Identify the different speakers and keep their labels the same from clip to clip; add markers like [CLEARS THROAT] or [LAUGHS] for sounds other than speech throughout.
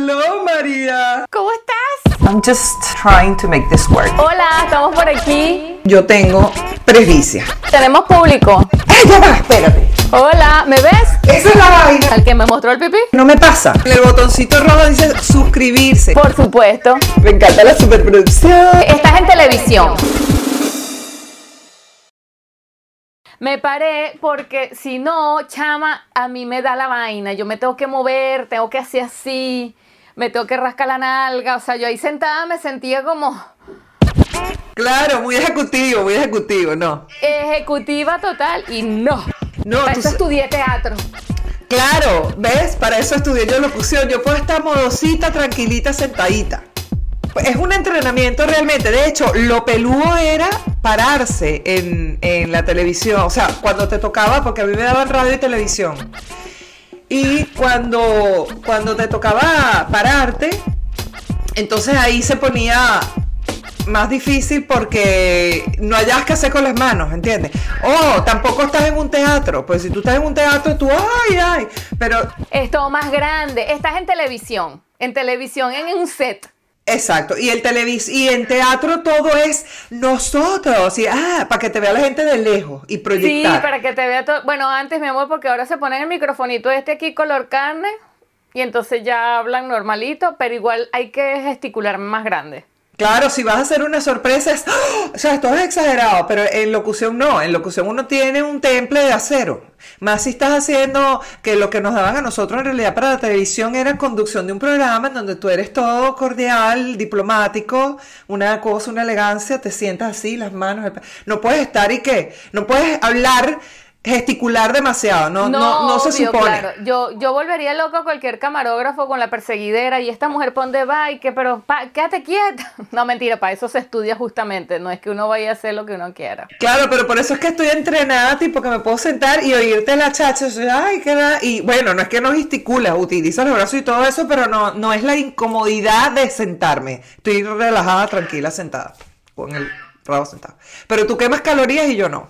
Speaker 1: Hello, María.
Speaker 2: ¿Cómo estás?
Speaker 1: I'm just trying to make this work.
Speaker 2: Hola, estamos por aquí.
Speaker 1: Yo tengo presbicia.
Speaker 2: Tenemos público.
Speaker 1: ¡Eh, ya va! Espérate.
Speaker 2: Hola, ¿me ves?
Speaker 1: Esa es la vaina.
Speaker 2: ¿Al que me mostró el pipí?
Speaker 1: No me pasa. En el botoncito rojo dice suscribirse.
Speaker 2: Por supuesto.
Speaker 1: Me encanta la superproducción.
Speaker 2: Estás en televisión. Me paré porque si no, chama, a mí me da la vaina. Yo me tengo que mover, tengo que hacer así, me tengo que rascar la nalga. O sea, yo ahí sentada me sentía como
Speaker 1: Claro, muy ejecutivo, muy ejecutivo, no.
Speaker 2: ejecutiva total y no.
Speaker 1: No,
Speaker 2: Para
Speaker 1: tú
Speaker 2: eso estudié teatro.
Speaker 1: Claro, ¿ves? Para eso estudié yo locución. Yo puedo estar modosita, tranquilita, sentadita. Es un entrenamiento realmente. De hecho, lo peludo era pararse en, en la televisión. O sea, cuando te tocaba, porque a mí me daban radio y televisión. Y cuando, cuando te tocaba pararte, entonces ahí se ponía más difícil porque no hayas que hacer con las manos, ¿entiendes? O tampoco estás en un teatro, pues si tú estás en un teatro, tú, ay, ay, pero
Speaker 2: Es todo más grande. Estás en televisión. En televisión, en un set.
Speaker 1: Exacto, y el televis y en teatro todo es nosotros, y ah, para que te vea la gente de lejos y
Speaker 2: Sí,
Speaker 1: proyectar.
Speaker 2: para que te vea todo. Bueno, antes, mi amor, porque ahora se ponen el microfonito este aquí color carne y entonces ya hablan normalito, pero igual hay que gesticular más grande.
Speaker 1: Claro, si vas a hacer una sorpresa, es, ¡ah! o sea, esto es exagerado, pero en locución no, en locución uno tiene un temple de acero. Más si estás haciendo que lo que nos daban a nosotros en realidad para la televisión era conducción de un programa en donde tú eres todo cordial, diplomático, una cosa, una elegancia, te sientas así, las manos, el no puedes estar y qué, no puedes hablar, gesticular demasiado, no, no, no, se
Speaker 2: obvio,
Speaker 1: supone.
Speaker 2: claro. Yo, yo volvería loco a cualquier camarógrafo con la perseguidera y esta mujer, que, pero, pa, quédate quieta. [LAUGHS] No, mentira, para eso se estudia justamente, no es que uno vaya a hacer lo que uno quiera.
Speaker 1: Claro, pero por eso es que estoy entrenada, tipo que me puedo sentar y oírte la chacha, ay, qué va. Y bueno, no es que no gesticulas, utilizas los brazos y todo eso, pero no, no es la incomodidad de sentarme. Estoy relajada, tranquila, sentada, con el rabo sentado. Pero tú quemas calorías y yo no.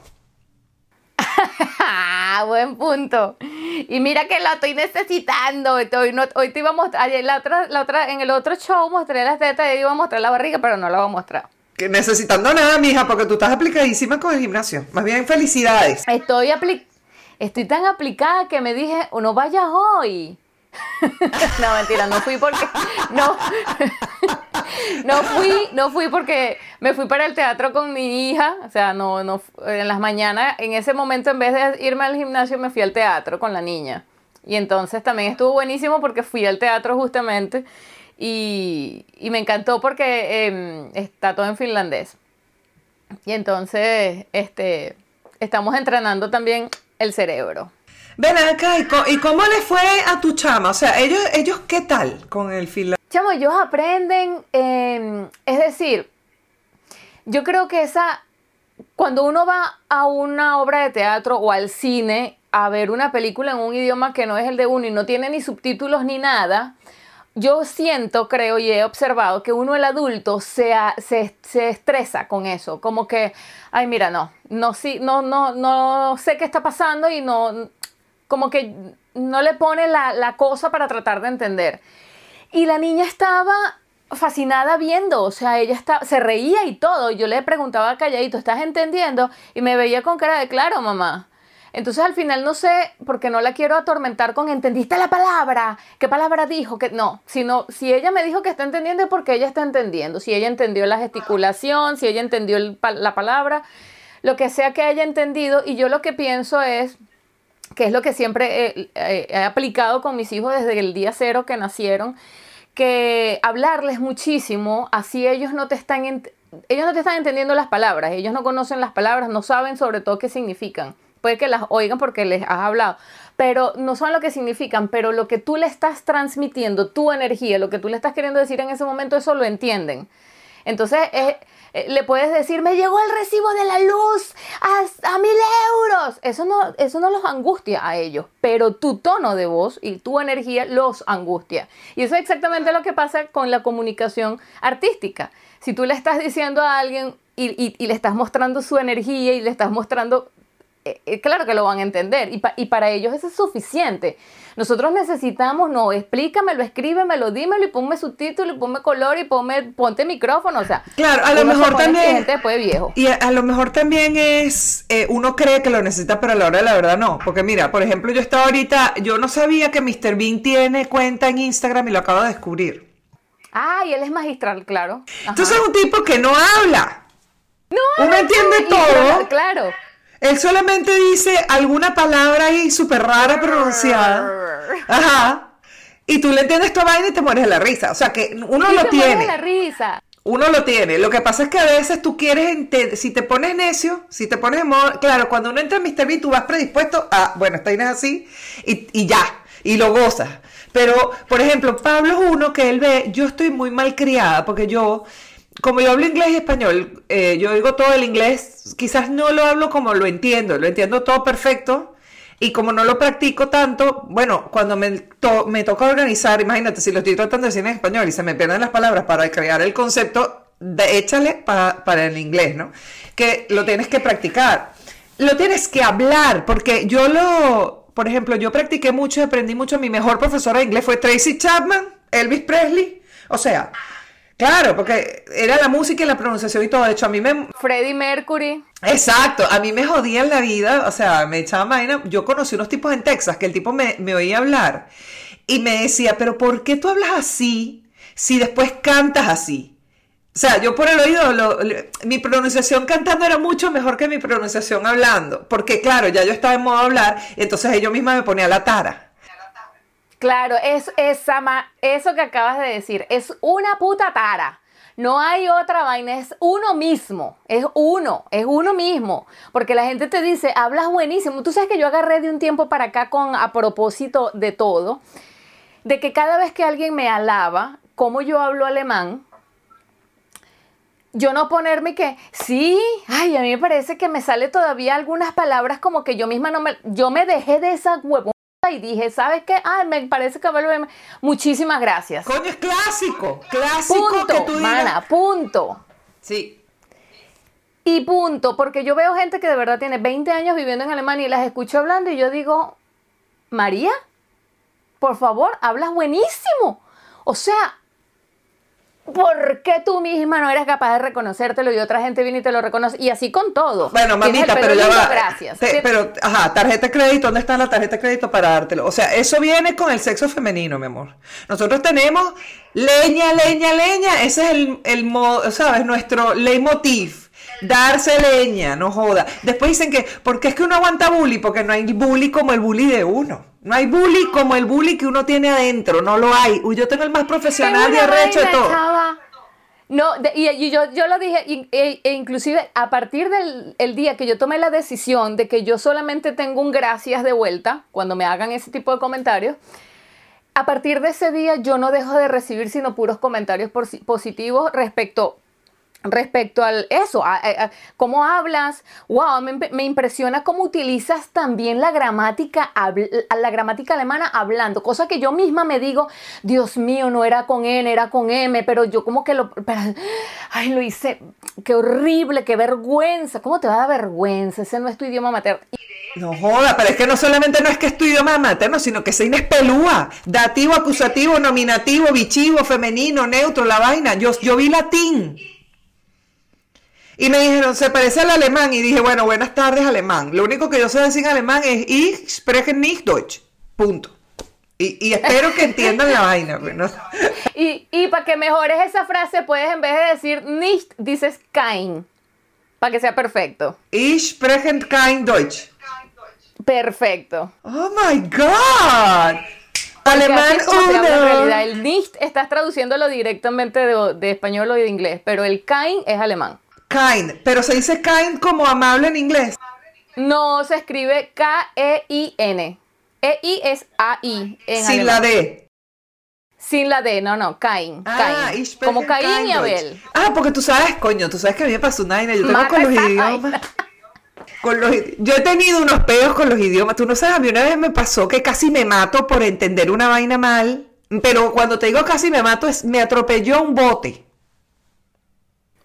Speaker 1: [LAUGHS]
Speaker 2: Buen punto. Y mira que la estoy necesitando. Hoy, no, hoy te iba a mostrar, ayer la otra, la otra, en el otro show mostré las tetas y iba a mostrar la barriga, pero no la voy a mostrar.
Speaker 1: Que necesitando nada, mija, porque tú estás aplicadísima con el gimnasio. Más bien, felicidades.
Speaker 2: Estoy apli estoy tan aplicada que me dije, no vayas hoy. [LAUGHS] no, mentira, no fui porque. No. [LAUGHS] no fui, no fui porque me fui para el teatro con mi hija. O sea, no, no, en las mañanas, en ese momento, en vez de irme al gimnasio, me fui al teatro con la niña. Y entonces también estuvo buenísimo porque fui al teatro justamente. Y, y me encantó porque em, está todo en finlandés. Y entonces, este, estamos entrenando también el cerebro.
Speaker 1: Ven acá, ¿y, cómo le fue a tu chama? O sea, ellos, ellos ¿qué tal con el fila?
Speaker 2: Chamo, ellos aprenden, eh, es decir, yo creo que esa, cuando uno va a una obra de teatro o al cine a ver una película en un idioma que no es el de uno y no tiene ni subtítulos ni nada, yo siento, creo y he observado que uno, el adulto, se, se, se estresa con eso. Como que, ay, mira, no, no, sí, no, no, no sé qué está pasando y no, como que no le pone la, la cosa para tratar de entender. Y la niña estaba fascinada viendo, o sea, ella está, se reía y todo. Yo le preguntaba calladito, ¿estás entendiendo? Y me veía con cara de claro, mamá. Entonces al final no sé, porque no la quiero atormentar con ¿entendiste la palabra? ¿Qué palabra dijo? Que no, sino si ella me dijo que está entendiendo es porque ella está entendiendo. Si ella entendió la gesticulación, si ella entendió la palabra, lo que sea que haya entendido. Y yo lo que pienso es, que es lo que siempre he, aplicado con mis hijos desde el día cero que nacieron, que hablarles muchísimo, así ellos no te están ellos no te están entendiendo las palabras, ellos no conocen las palabras, no saben sobre todo qué significan. Puede que las oigan porque les has hablado, pero no saben lo que significan, pero lo que tú le estás transmitiendo, tu energía, lo que tú le estás queriendo decir en ese momento, eso lo entienden. Entonces, eh, le puedes decir, me llegó el recibo de la luz a, a mil euros. Eso no, eso no los angustia a ellos, pero tu tono de voz y tu energía los angustia. Y eso es exactamente lo que pasa con la comunicación artística. Si tú le estás diciendo a alguien y, y- y le estás mostrando su energía y le estás mostrando eh, eh, claro que lo van a entender y, y, para ellos eso es suficiente. Nosotros necesitamos, no, explícamelo, escríbemelo, dímelo y ponme subtítulo y ponme color y ponme, ponte micrófono, o sea.
Speaker 1: Claro, a lo mejor también.
Speaker 2: Gente después viejo.
Speaker 1: Y a, lo mejor también es, eh, uno cree que lo necesita, pero a la hora de la verdad no. Porque mira, por ejemplo, yo estaba ahorita, yo no sabía que Mr. Bean tiene cuenta en Instagram y lo acabo de descubrir.
Speaker 2: Ah, y él es magistral, claro.
Speaker 1: Entonces es un tipo que no habla.
Speaker 2: No,
Speaker 1: uno entiende todo.
Speaker 2: Claro.
Speaker 1: Él solamente dice alguna palabra ahí súper rara pronunciada. Ajá. Y tú le entiendes tu vaina y te mueres de la risa. O sea que uno lo
Speaker 2: te
Speaker 1: tiene.
Speaker 2: de la risa.
Speaker 1: Uno lo tiene. Lo que pasa es que a veces tú quieres, si te pones necio, si te pones claro, cuando uno entra en Mr. B, tú vas predispuesto a, bueno, esta vaina es así, y, y ya, y lo gozas. Pero, por ejemplo, Pablo es uno que él ve, yo estoy muy mal criada, porque yo como yo hablo inglés y español, eh, yo digo todo el inglés, quizás no lo hablo como lo entiendo, lo entiendo todo perfecto. Y como no lo practico tanto, bueno, cuando me, toca organizar, imagínate, si lo estoy tratando de decir en español y se me pierden las palabras para crear el concepto, de, échale para el inglés, ¿no? Que lo tienes que practicar. Lo tienes que hablar, porque yo lo, por ejemplo, yo practiqué mucho y aprendí mucho. Mi mejor profesora de inglés fue Tracy Chapman, Elvis Presley. O sea, Claro, porque era la música y la pronunciación y todo. De hecho, a mí me.
Speaker 2: Freddie Mercury.
Speaker 1: Exacto, a mí me jodían la vida. O sea, me echaba vaina. Yo conocí unos tipos en Texas que el tipo me, oía hablar y me decía, ¿pero por qué tú hablas así si después cantas así? O sea, yo por el oído, mi pronunciación cantando era mucho mejor que mi pronunciación hablando. Porque, claro, ya yo estaba en modo hablar, entonces yo misma me ponía la tara.
Speaker 2: Claro, es esa, eso que acabas de decir, es una puta tara. No hay otra vaina, es uno mismo, es uno, es uno mismo. Porque la gente te dice, hablas buenísimo. Tú sabes que yo agarré de un tiempo para acá con a propósito de todo, de que cada vez que alguien me alaba, como yo hablo alemán, yo no ponerme que, sí, ay, a mí me parece que me sale todavía algunas palabras como que yo misma no me, yo me dejé de esa huevo y dije, ¿sabes qué? Ah, me parece que vuelve. Muchísimas gracias.
Speaker 1: Coño, es clásico. Clásico
Speaker 2: punto,
Speaker 1: que tú
Speaker 2: Mana, punto.
Speaker 1: Sí.
Speaker 2: Y punto, porque yo veo gente que de verdad tiene 20 años viviendo en Alemania y las escucho hablando y yo digo, María, por favor, hablas buenísimo. O sea, ¿por qué tú misma no eres capaz de reconocértelo y otra gente viene y te lo reconoce? Y así con todo.
Speaker 1: Bueno, mamita, pero ya va.
Speaker 2: Gracias.
Speaker 1: pero, ajá, tarjeta de crédito, ¿dónde está la tarjeta de crédito para dártelo? O sea, eso viene con el sexo femenino, mi amor. Nosotros tenemos leña, leña, leña. Ese es el, el ¿sabes? Nuestro leitmotiv. Darse leña, no joda. Después dicen que, ¿por qué es que uno aguanta bully? Porque no hay bully como el bully de uno. No hay bully como el bully que uno tiene adentro, no lo hay. Uy, yo tengo el más profesional y arrecho de todo.
Speaker 2: No, y, yo, yo lo dije, e, e, inclusive a partir del el día que yo tomé la decisión de que yo solamente tengo un gracias de vuelta cuando me hagan ese tipo de comentarios, a partir de ese día yo no dejo de recibir sino puros comentarios positivos respecto respecto al eso, a, cómo hablas, wow, me, impresiona cómo utilizas también la gramática, la gramática alemana hablando, cosa que yo misma me digo, Dios mío, no era con N, era con M, pero yo como que lo, ay, lo hice, qué horrible, qué vergüenza, ¿cómo te va a dar vergüenza? Ese no es tu idioma materno.
Speaker 1: No joda, pero es que no solamente no es que es tu idioma materno, sino que se inespelúa, dativo, acusativo, nominativo, bichivo, femenino, neutro, la vaina, yo, yo vi latín. Y me dijeron, se parece al alemán. Y dije, bueno, buenas tardes, alemán. Lo único que yo sé decir en alemán es Ich spreche nicht Deutsch. Punto. Y, espero que entiendan la vaina. Pues,
Speaker 2: y, y para que mejores esa frase, puedes en vez de decir nicht, dices kein. Para que sea perfecto.
Speaker 1: Ich spreche kein Deutsch.
Speaker 2: Perfecto.
Speaker 1: Oh my God. alemán uno.
Speaker 2: En realidad, el nicht estás traduciéndolo directamente de, de español o de inglés, pero el kein es alemán.
Speaker 1: Kind, pero se dice kind como amable en inglés.
Speaker 2: No, se escribe K-E-I-N. E-I es A-I.
Speaker 1: Sin la D.
Speaker 2: Sin la D, no, no, Cain. Ah, Como Caín y Abel.
Speaker 1: Ah, porque tú sabes, coño, tú sabes que a mí me pasó una vaina. Yo tengo con los idiomas. [LAUGHS] Con los, yo he tenido unos peos con los idiomas. Tú no sabes, a mí una vez me pasó que casi me mato por entender una vaina mal. Pero cuando te digo casi me mato, es me atropelló un bote.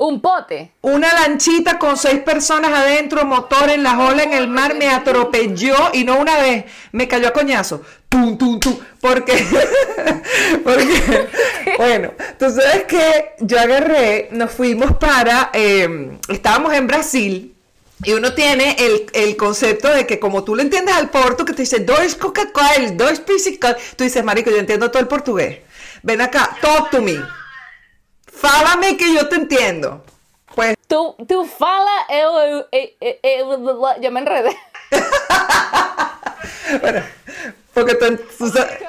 Speaker 2: Un pote.
Speaker 1: Una lanchita con seis personas adentro, motor en la ola en el mar, me atropelló y no una vez, me cayó a coñazo. Tum, tum, tum. Porque, [LAUGHS] porque, [LAUGHS] bueno, tú sabes que yo agarré, nos fuimos para, eh, estábamos en Brasil. Y uno tiene el, el, concepto de que como tú le entiendes al porto, que te dice dos Coca-Cola, dos tú dices, marico, yo entiendo todo el portugués. Ven acá, talk to me. Fálame que yo te entiendo. Pues.
Speaker 2: Tú, tú fala, eu, eu, eu, yo me enredé. [LAUGHS]
Speaker 1: bueno, porque tú, tú
Speaker 2: sabes...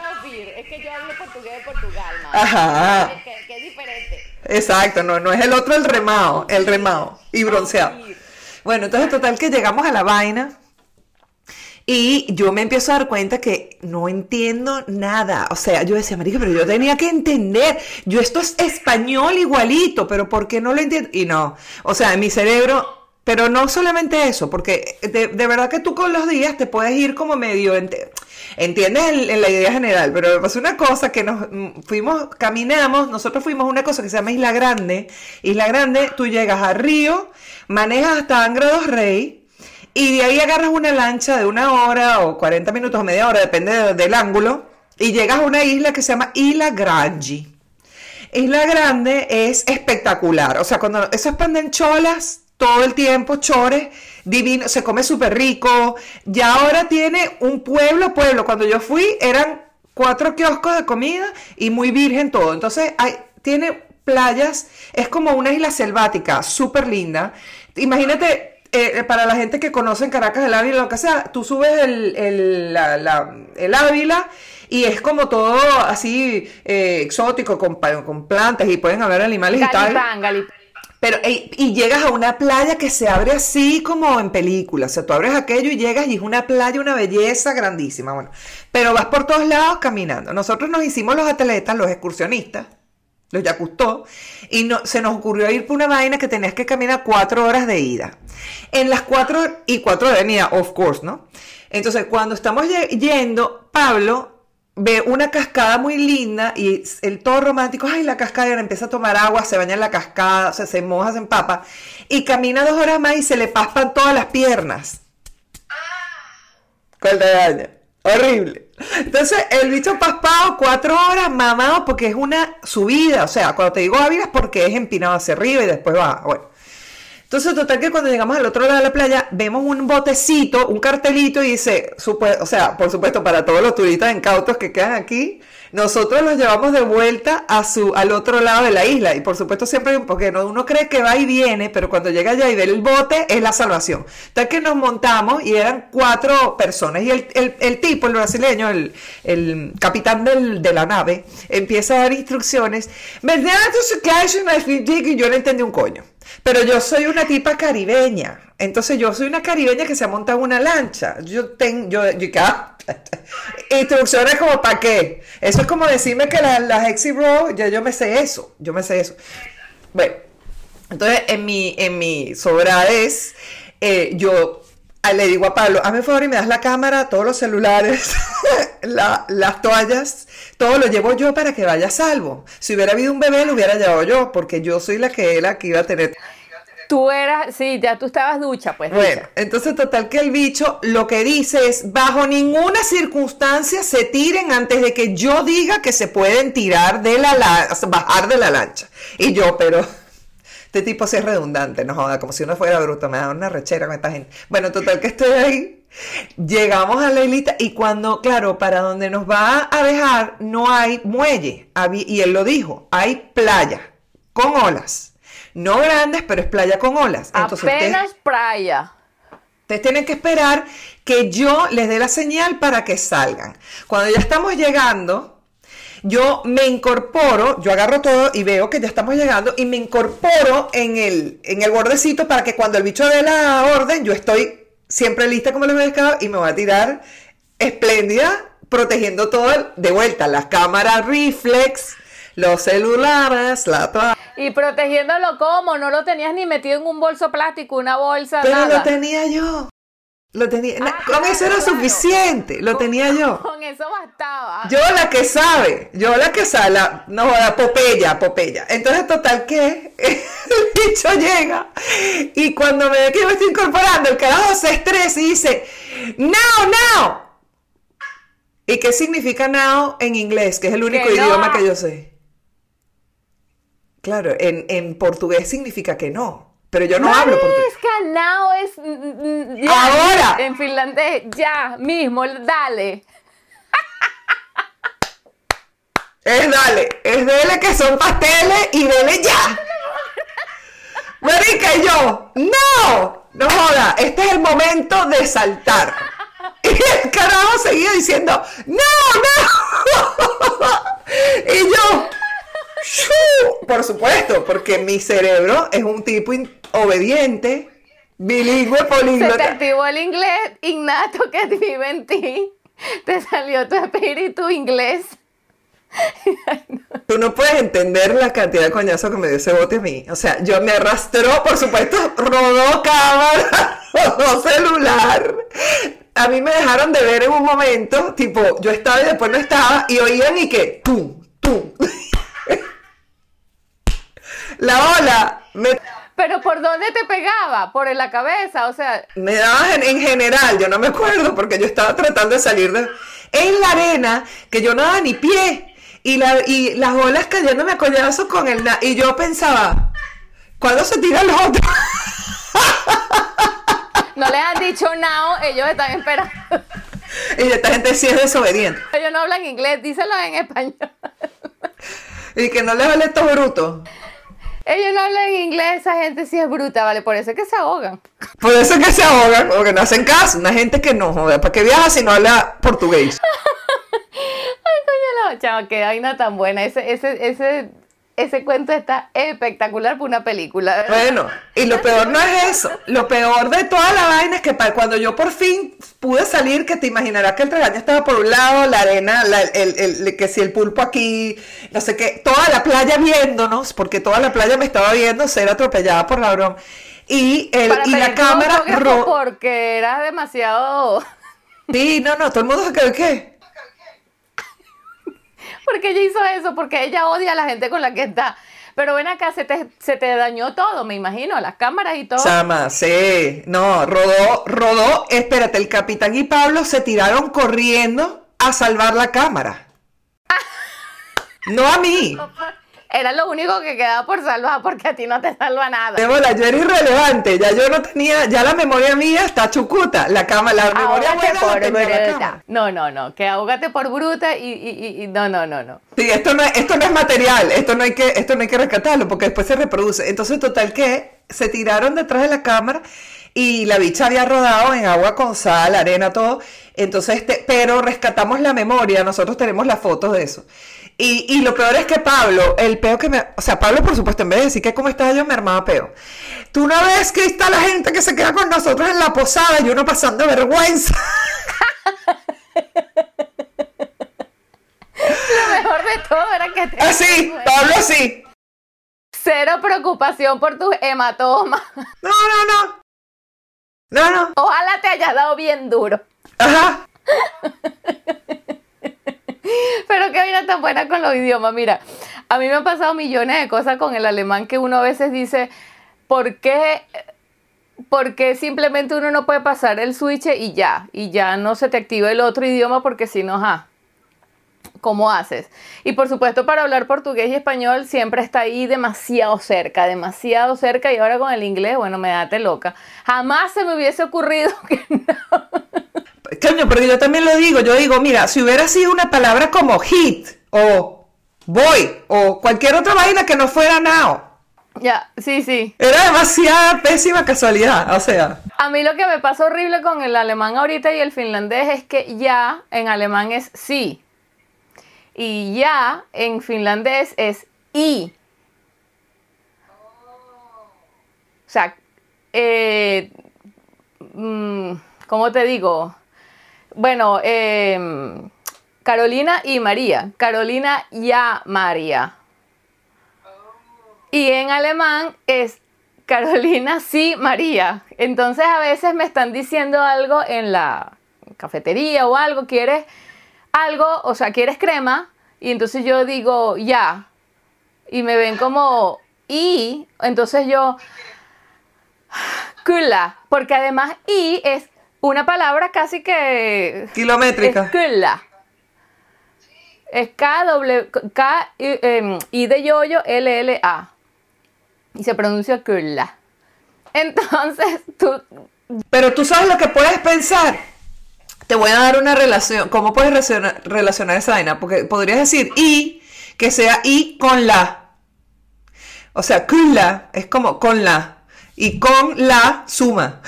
Speaker 2: Es que yo hablo portugués de Portugal, man.
Speaker 1: Ajá.
Speaker 2: Que, que, es diferente.
Speaker 1: Exacto, no, no es el otro el remado, el remado y bronceado. Bueno, entonces total que llegamos a la vaina y yo me empiezo a dar cuenta que no entiendo nada. O sea, yo decía, Marica, pero yo tenía que entender. Yo esto es español igualito, pero ¿por qué no lo entiendo? Y no. O sea, mi cerebro, pero no solamente eso, porque de, verdad que tú con los días te puedes ir como medio... entiendes en, la idea general, pero me pasó una cosa que nos mm, fuimos, caminamos, nosotros fuimos a una cosa que se llama Isla Grande. Isla Grande, tú llegas a Río, manejas hasta Angra dos Rey, y de ahí agarras una lancha de una hora o 40 minutos o media hora, depende del ángulo, y llegas a una isla que se llama Isla Grande. Isla Grande es espectacular. O sea, cuando eso expanden cholas todo el tiempo, chores, divino, se come súper rico. Ya ahora tiene un pueblo, pueblo. Cuando yo fui eran cuatro kioscos de comida y muy virgen todo. Entonces, hay, tiene playas, es como una isla selvática, súper linda. Imagínate eh, para la gente que conoce en Caracas el Ávila, lo que sea, tú subes el, el, el Ávila y es como todo así eh, exótico, con, con, plantas y pueden haber animales y tal. Pero, y llegas a una playa que se abre así como en películas. O sea, tú abres aquello y llegas y es una playa, una belleza grandísima. Bueno, pero vas por todos lados caminando. Nosotros nos hicimos los atletas, los excursionistas, los Yacustó, y no, se nos ocurrió ir por una vaina que tenías que caminar cuatro horas de ida. En las cuatro y cuatro de venida, of course, ¿no? Entonces, cuando estamos yendo, Pablo ve una cascada muy linda y el todo romántico, ay, la cascada, y empieza a tomar agua, se baña en la cascada, o sea, se moja, se empapa, y camina dos horas más y se le paspan todas las piernas. ¿Cuál te daña? Horrible. Entonces, el bicho paspado cuatro horas, mamado, porque es una subida. O sea, cuando te digo Ávila es porque es empinado hacia arriba y después va. Bueno. Entonces, total que cuando llegamos al otro lado de la playa, vemos un botecito, un cartelito y dice, o sea, por supuesto, para todos los turistas incautos que quedan aquí, nosotros los llevamos de vuelta a su, al otro lado de la isla. Y por supuesto siempre, porque uno cree que va y viene, pero cuando llega allá y ve el bote, es la salvación. Tal que nos montamos y eran cuatro personas. Y el, tipo, el brasileño, el, capitán de la nave, empieza a dar instrucciones. Y yo no entendí un coño. Pero yo soy una tipa caribeña. Entonces yo soy una caribeña que se ha montado una lancha. Yo tengo, yo, yo, [LAUGHS] Instrucciones como para qué. Eso es como decirme que las la Hexy Bro, ya yo me sé eso. Yo me sé eso. Bueno, entonces en mi, en mi sobradez, eh, yo le digo a Pablo, hazme favor y me das la cámara, todos los celulares, [LAUGHS] las toallas, todo lo llevo yo para que vaya salvo. Si hubiera habido un bebé, lo hubiera llevado yo, porque yo soy la que era que iba a tener
Speaker 2: Tú eras, sí, ya tú estabas ducha, pues.
Speaker 1: Bueno, entonces total que el bicho lo que dice es, bajo ninguna circunstancia se tiren antes de que yo diga que se pueden tirar de la lancha, bajar de la lancha. Y yo, pero este tipo sí es redundante, no joda, como si uno fuera bruto, me da una rechera con esta gente. Bueno, total que estoy ahí, llegamos a la islita y cuando, claro, para donde nos va a dejar no hay muelle, y él lo dijo, hay playa con olas no grandes, pero es playa con olas.
Speaker 2: Entonces, Apenas playa.
Speaker 1: Ustedes tienen que esperar que yo les dé la señal para que salgan. Cuando ya estamos llegando, yo me incorporo, yo agarro todo y veo que ya estamos llegando y me incorporo en el, en el bordecito para que cuando el bicho dé la orden, yo estoy siempre lista como les pescado y me voy a tirar espléndida, protegiendo todo de vuelta, las cámaras reflex, los celulares, la
Speaker 2: Y protegiéndolo como, no lo tenías ni metido en un bolso plástico, una bolsa,
Speaker 1: Pero lo tenía yo. Lo tenía,
Speaker 2: Ah,
Speaker 1: con
Speaker 2: claro,
Speaker 1: eso era
Speaker 2: claro.
Speaker 1: suficiente, lo tenía yo. [LAUGHS]
Speaker 2: Con eso bastaba.
Speaker 1: Yo la que sabe, yo la que sabe, la, no, la Popeya, Popeya. Entonces, total que el [LAUGHS] bicho llega y cuando me ve que yo me estoy incorporando, el carajo se estresa y dice, now, now. ¿Y qué significa now en inglés? Que es el único
Speaker 2: Que no.
Speaker 1: idioma que yo sé. Claro, en, en portugués significa que no, pero yo no hablo portugués.
Speaker 2: Now es. ya,
Speaker 1: Ahora.
Speaker 2: En finlandés, ya, mismo, dale.
Speaker 1: Es dale, es dele que son pasteles y dele ya. Marica, y yo, no, no joda, este es el momento de saltar. Y el carajo seguía diciendo, no, no. Y yo, "Shoo". por supuesto, porque mi cerebro es un tipo in- obediente, bilingüe,
Speaker 2: Se te
Speaker 1: políglota.
Speaker 2: activó el inglés innato que vive en ti. Te salió tu espíritu inglés.
Speaker 1: Tú no puedes entender la cantidad de coñazo que me dio ese bote a mí. O sea, yo me arrastró, por supuesto, rodó cámara, [LAUGHS] rodó celular. A mí me dejaron de ver en un momento, tipo, yo estaba y después no estaba, y oían y que, tum, tum. [LAUGHS] La ola me,
Speaker 2: Pero ¿por dónde te pegaba? ¿Por en la cabeza? O sea,
Speaker 1: me daba en, en general, yo no me acuerdo, porque yo estaba tratando de salir de... En la arena, que yo no daba ni pie, y, la, y las olas cayéndome a coñazos con el... na- Y yo pensaba, ¿cuándo se tiran los otros? [LAUGHS]
Speaker 2: no les han dicho now, ellos están esperando. [LAUGHS]
Speaker 1: Y esta gente sí es desobediente.
Speaker 2: Ellos no hablan inglés, díselo en español.
Speaker 1: Y que no les vale estos brutos.
Speaker 2: Ellos no hablan inglés, esa gente sí es bruta, ¿vale? Por eso es que se ahogan.
Speaker 1: Por eso es que se ahogan, o que no hacen caso. Una gente que no, joder, ¿para qué viaja si no habla portugués? [LAUGHS]
Speaker 2: Ay, coño, no, chava, qué vaina tan buena. Ese, ese, ese, ese cuento está espectacular para una película. ¿verdad?
Speaker 1: Bueno, y lo peor no es eso. Lo peor de toda la vaina es que cuando yo por fin pude salir, que te imaginarás que el tragaño estaba por un lado, la arena, la- el, el- que si el pulpo aquí, no sé qué, toda la playa viéndonos, porque toda la playa me estaba viendo ser atropellada por la broma. Y, el,
Speaker 2: Para
Speaker 1: y la cámara...
Speaker 2: Porque era demasiado...
Speaker 1: Sí, no, no, todo el mundo se quedó, ¿qué?
Speaker 2: Porque ella hizo eso, porque ella odia a la gente con la que está. Pero ven acá, se te, se te dañó todo, me imagino, las cámaras y todo.
Speaker 1: Chama, sí, no, rodó, rodó, espérate, el capitán y Pablo se tiraron corriendo a salvar la cámara. [LAUGHS] No a mí.
Speaker 2: Era lo único que quedaba por salvar, porque a ti no te salva nada.
Speaker 1: De bola, yo era irrelevante, ya yo no tenía, ya la memoria mía está chucuta, la cámara, la memoria buena la
Speaker 2: por
Speaker 1: tenía la cámara.
Speaker 2: No, no, no, que ahógate por bruta y, y, y- y- no, no, no, no.
Speaker 1: Sí, esto no, es, esto no es material, esto no, hay que, esto no hay que rescatarlo porque después se reproduce. Entonces, total que se tiraron detrás de la cámara y la bicha había rodado en agua con sal, arena, todo. Entonces, este, pero rescatamos la memoria, nosotros tenemos las fotos de eso. Y, y lo peor es que Pablo, el peo que me... O sea, Pablo, por supuesto, en vez de decir que cómo estaba yo, me armaba peo. Tú no ves que está la gente que se queda con nosotros en la posada y uno pasando vergüenza. [LAUGHS]
Speaker 2: Lo mejor de todo era que te
Speaker 1: Así, Pablo así.
Speaker 2: cero preocupación por tus hematomas.
Speaker 1: No, no, no. No, no.
Speaker 2: Ojalá te hayas dado bien duro.
Speaker 1: Ajá. [LAUGHS] [LAUGHS]
Speaker 2: Pero qué vida tan buena con los idiomas. Mira, a mí me han pasado millones de cosas con el alemán que uno a veces dice, ¿por qué? Porque simplemente uno no puede pasar el switch y ya, y ya no se te activa el otro idioma porque si no, ajá, ¿cómo haces? Y por supuesto para hablar portugués y español siempre está ahí demasiado cerca, demasiado cerca y ahora con el inglés, bueno, me date loca. Jamás se me hubiese ocurrido [LAUGHS] que no.
Speaker 1: Coño, porque yo también lo digo, yo digo, mira, si hubiera sido una palabra como hit o boy o cualquier otra vaina que no fuera now,
Speaker 2: Ya, sí, sí.
Speaker 1: era demasiada pésima casualidad, o sea,
Speaker 2: A mí lo que me pasa horrible con el alemán ahorita y el finlandés es que ya en alemán es sí. Y ya en finlandés es i. O sea, eh, mm, ¿cómo te digo? Bueno, em, Carolina y María. Carolina ya María. Y en alemán es Carolina, sí, María. Entonces a veces me están diciendo algo en la cafetería o algo, ¿quieres algo? O sea, ¿quieres crema? Y entonces yo digo, ya. Y me ven como, y, entonces yo, kula, porque además y es una palabra casi que...
Speaker 1: Kilométrica.
Speaker 2: Es K, W, K, I, em, I de yoyo, L, L, A. Y se pronuncia kula. Entonces, [LAUGHS] tú...
Speaker 1: Pero tú sabes lo que puedes pensar. Te voy a dar una relación. ¿Cómo puedes relacionar, relacionar esa vaina? Porque podrías decir y, que sea y con la. O sea, kula es como con la. Y con la suma.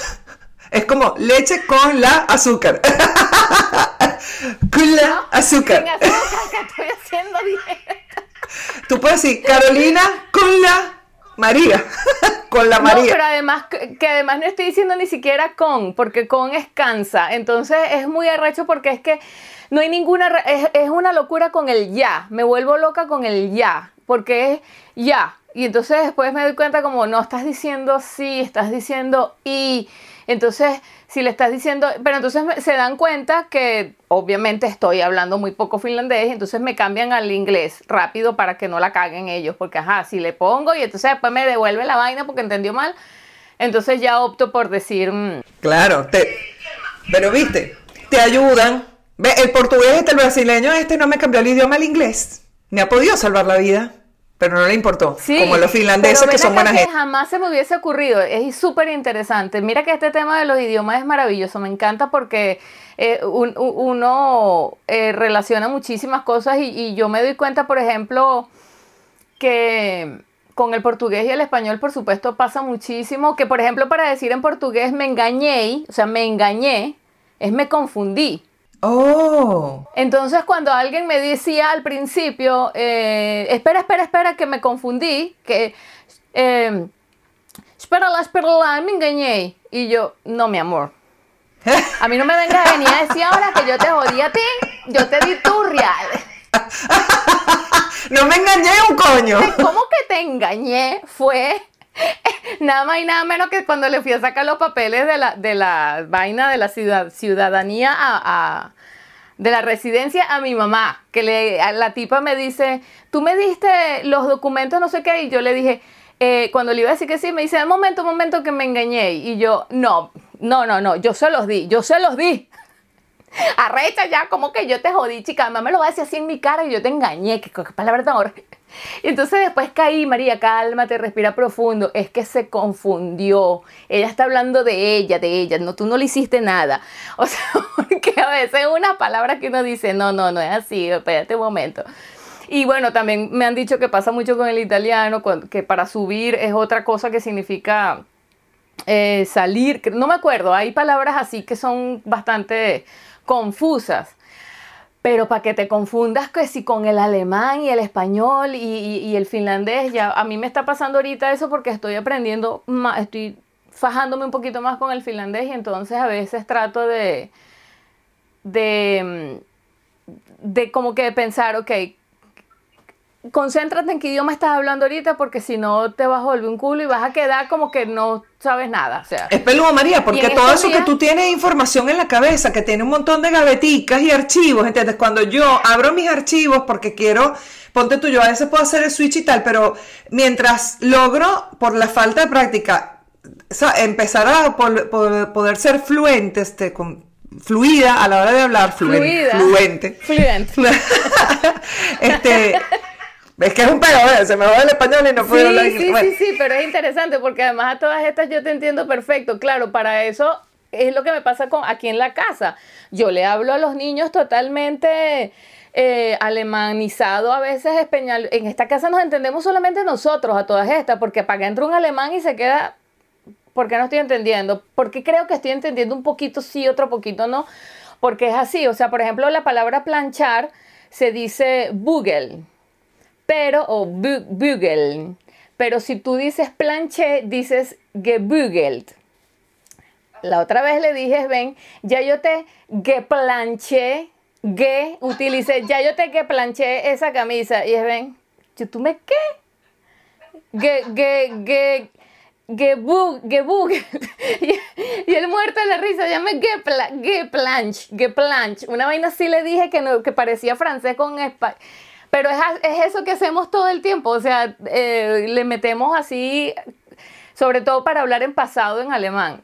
Speaker 1: Es como leche con la azúcar. [LAUGHS] Kula azúcar.
Speaker 2: Sin azúcar, que estoy haciendo.
Speaker 1: Tú puedes decir Carolina con la María. [LAUGHS] con la
Speaker 2: No,
Speaker 1: María.
Speaker 2: pero además, que además no estoy diciendo ni siquiera con, porque con es cansa. Entonces es muy arrecho porque es que no hay ninguna, es una locura con el ya. Me vuelvo loca con el ya, porque es ya. Y entonces después me doy cuenta como, no, estás diciendo sí, estás diciendo y. Entonces, si le estás diciendo, pero entonces se dan cuenta que obviamente estoy hablando muy poco finlandés, entonces me cambian al inglés rápido para que no la caguen ellos, porque ajá, si le pongo y entonces después me devuelve la vaina porque entendió mal, entonces ya opto por decir, mm,
Speaker 1: Claro, te, pero viste, te ayudan. El portugués este, el brasileño este no me cambió el idioma al inglés. Me ha podido salvar la vida, pero no le importó.
Speaker 2: sí.
Speaker 1: Como los finlandeses
Speaker 2: pero
Speaker 1: que son buena
Speaker 2: que
Speaker 1: gente.
Speaker 2: Jamás se me hubiese ocurrido, es súper interesante. Mira que este tema de los idiomas es maravilloso, me encanta porque eh, un- uno eh, relaciona muchísimas cosas y, y yo me doy cuenta, por ejemplo, que con el portugués y el español, por supuesto, pasa muchísimo. Que, por ejemplo, para decir en portugués me engañé, o sea, me engañé, es me confundí.
Speaker 1: Oh,
Speaker 2: Entonces, cuando alguien me decía al principio, eh, espera, espera, espera, que me confundí, que, eh, espérala, espérala, me engañé. Y yo, no, mi amor. [LAUGHS] A mí no me vengas a venir a decir ahora que yo te jodí a ti, yo te di tu real. [LAUGHS]
Speaker 1: no me engañé un coño.
Speaker 2: ¿Cómo que te engañé? Fue nada más y nada menos que cuando le fui a sacar los papeles de la, de la vaina de la ciudad, ciudadanía a, de la residencia a mi mamá, que le, a la tipa me dice, tú me diste los documentos, no sé qué, y yo le dije, eh, cuando le iba a decir que sí, me dice, un momento, un momento que me engañé, y yo, no, no, no, no, yo se los di, yo se los di. [LAUGHS] Arrecha ya, como que yo te jodí, chica. Mamá me lo va a decir así en mi cara y yo te engañé. Qué, qué palabra tan horrible. Y entonces después caí, María, cálmate, respira profundo. Es que se confundió. Ella está hablando de ella, de ella. No, tú no le hiciste nada. [LAUGHS] O sea, porque a veces una palabra que uno dice, no, no, no es así. Espérate un momento. Y bueno, también me han dicho que pasa mucho con el italiano, que para subir es otra cosa que significa eh, salir, no me acuerdo, hay palabras así que son bastante confusas. Pero para que te confundas que si con el alemán y el español y, el finlandés, ya a mí me está pasando ahorita eso porque estoy aprendiendo más, estoy fajándome un poquito más con el finlandés y entonces a veces trato de, de, mm, de como que pensar, ok, concéntrate en qué idioma estás hablando ahorita porque si no te vas a volver un culo y vas a quedar como que no sabes nada. O sea,
Speaker 1: Es peludo, María, porque todo eso que tú tienes información en la cabeza, que tiene un montón de gaveticas y archivos, ¿entiendes? Cuando yo abro mis archivos porque quiero, ponte tú, yo a veces puedo hacer el switch y tal, pero mientras logro, por la falta de práctica, o sea, empezar a poder ser fluente, este, con- fluida a la hora de hablar, fluente,
Speaker 2: Fluida.
Speaker 1: fluente.
Speaker 2: fluent. [LAUGHS]
Speaker 1: este, es que es un pego, ¿eh? se me va el español y no puedo hablar
Speaker 2: Sí,
Speaker 1: inglés.
Speaker 2: sí,
Speaker 1: Bueno.
Speaker 2: sí, sí, pero es interesante porque además a todas estas yo te entiendo perfecto. Claro, para eso es lo que me pasa con aquí en la casa. Yo le hablo a los niños totalmente eh, alemanizado, a veces español. En esta casa nos entendemos solamente nosotros a todas estas, porque para que entra un alemán y se queda ¿Por qué no estoy entendiendo? Porque creo que estoy entendiendo un poquito sí, otro poquito no. Porque es así. O sea, por ejemplo, la palabra planchar se dice bugel, pero, o bu-. Pero si tú dices planché, dices gebügelt. La otra vez le dije, ven, ya yo te planché, ge, utilicé, ya yo te planché esa camisa. Y es, ven, ¿tú me qué? Ge, ge, ge, Gebug, Gebug. [LAUGHS] y, el muerto de la risa llama Geplanch, Geplanch. Una vaina así le dije que, no, que parecía francés con español. Pero es, es, eso que hacemos todo el tiempo, o sea, eh, le metemos así, sobre todo para hablar en pasado en alemán,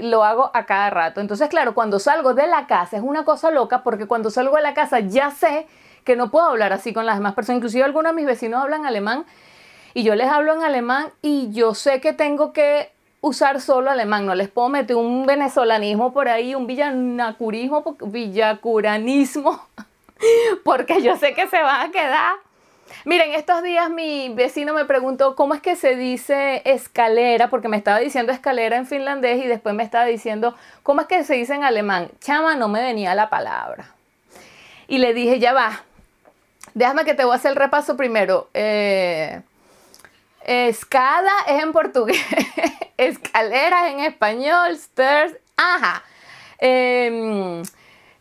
Speaker 2: lo hago a cada rato. Entonces, claro, cuando salgo de la casa es una cosa loca porque cuando salgo de la casa ya sé que no puedo hablar así con las demás personas. Inclusive algunos de mis vecinos hablan alemán y yo les hablo en alemán y yo sé que tengo que usar solo alemán, no les puedo meter un venezolanismo por ahí, un villanacurismo, villacuranismo, [LAUGHS] [LAUGHS] porque yo sé que se van a quedar. Miren, estos días mi vecino me preguntó cómo es que se dice escalera, porque me estaba diciendo escalera en finlandés y después me estaba diciendo cómo es que se dice en alemán. Chama, no me venía la palabra. Y le dije, ya va, déjame que te voy a hacer el repaso primero. Eh, Escada es en portugués, [LAUGHS] escaleras en español, stairs, ajá. Em,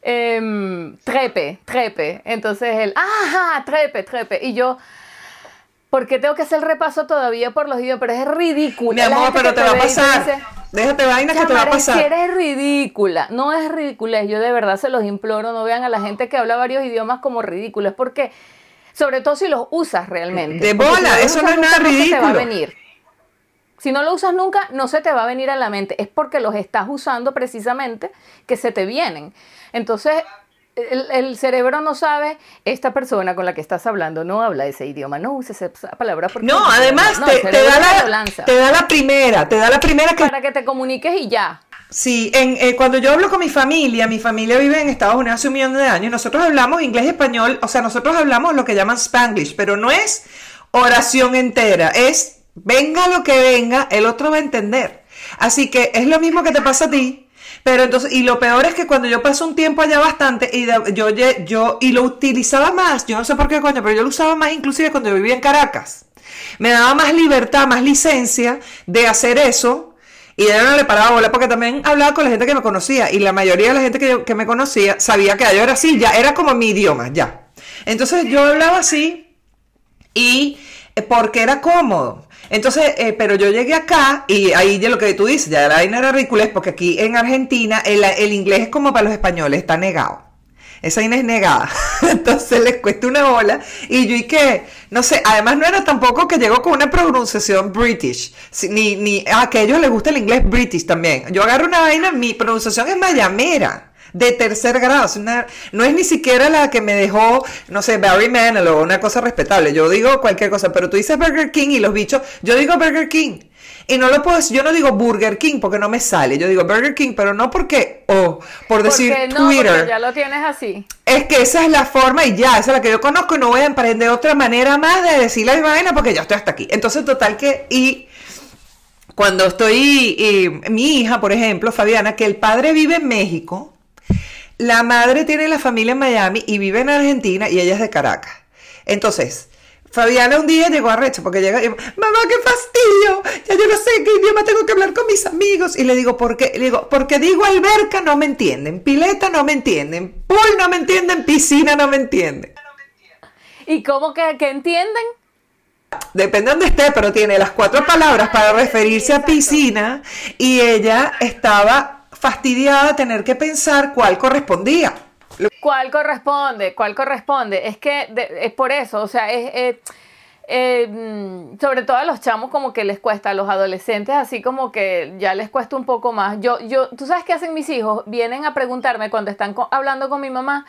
Speaker 2: em, trepe, trepe. Entonces él, ajá, trepe, trepe. Y yo, ¿por qué tengo que hacer el repaso todavía por los idiomas? Pero es ridículo.
Speaker 1: Mi amor, pero te, va a pasar. Déjate vaina que te va a pasar.
Speaker 2: Que eres ridícula. No es ridícula. Yo de verdad se los imploro. No vean a la gente que habla varios idiomas como ridículos. Porque sobre todo si los usas realmente.
Speaker 1: De bola, eso no es nada ridículo.
Speaker 2: te va a venir. Si no lo usas nunca, no se te va a venir a la mente. Es porque los estás usando precisamente que se te vienen. Entonces, el, cerebro no sabe, esta persona con la que estás hablando no habla ese idioma, no uses esa palabra. Porque
Speaker 1: no, además te, da la, te da la primera, te da la primera que...
Speaker 2: Para que te comuniques y ya.
Speaker 1: Sí, en, eh, cuando yo hablo con mi familia, mi familia vive en Estados Unidos hace un millón de años, nosotros hablamos inglés y español, o sea, nosotros hablamos lo que llaman spanglish, pero no es oración entera, es venga lo que venga, el otro va a entender. Así que es lo mismo que te pasa a ti, pero entonces, y lo peor es que cuando yo paso un tiempo allá bastante, y yo, yo, y lo utilizaba más, yo no sé por qué coño, pero yo lo usaba más inclusive cuando yo vivía en Caracas. Me daba más libertad, más licencia de hacer eso y ella no le paraba bola porque también hablaba con la gente que me conocía y la mayoría de la gente que, me conocía sabía que yo era así, ya era como mi idioma, ya. Entonces yo hablaba así y eh, porque era cómodo. Entonces, eh, pero yo llegué acá y ahí ya lo que tú dices, ya la vaina era ridícula, es porque aquí en Argentina el, el inglés es como para los españoles, está negado esa Inés negada. [LAUGHS] Entonces les cuesta una bola. Y yo y que, no sé, además no era tampoco que llegó con una pronunciación british, ni, ni a que ellos les gusta el inglés british también. Yo agarro una vaina, mi pronunciación es mayamera. De tercer grado, no es ni siquiera la que me dejó, no sé, Barry Manilow, una cosa respetable. Yo digo cualquier cosa, pero tú dices Burger King y los bichos, yo digo Burger King. Y no lo puedo decir, yo no digo Burger King porque no me sale, yo digo Burger King, pero no porque, o por decir no, Twitter. Porque
Speaker 2: ya lo tienes así.
Speaker 1: Es que esa es la forma y ya, esa es la que yo conozco y no voy a emprender otra manera más de decir la vaina porque ya estoy hasta aquí. Entonces, total que, y cuando estoy, y, mi hija, por ejemplo, Fabiana, que el padre vive en México, la madre tiene la familia en Miami y vive en Argentina y ella es de Caracas. Entonces, Fabiana un día llegó a Recho porque llega y mamá, qué fastidio, ya yo no sé qué idioma tengo que hablar con mis amigos. Y le digo, ¿por qué? Le digo, porque digo alberca no me entienden, pileta no me entienden, pool no me entienden, piscina no me entienden.
Speaker 2: ¿Y cómo que, que entienden?
Speaker 1: Depende de donde esté, pero tiene las cuatro palabras para referirse a piscina y ella estaba fastidiada tener que pensar cuál correspondía.
Speaker 2: ¿Cuál corresponde? ¿Cuál corresponde? Es que es por eso, o sea, es... Eh, mm, sobre todo a los chamos como que les cuesta, a los adolescentes así como que ya les cuesta un poco más. Yo, yo, tú sabes qué hacen mis hijos, vienen a preguntarme cuando están hablando con mi mamá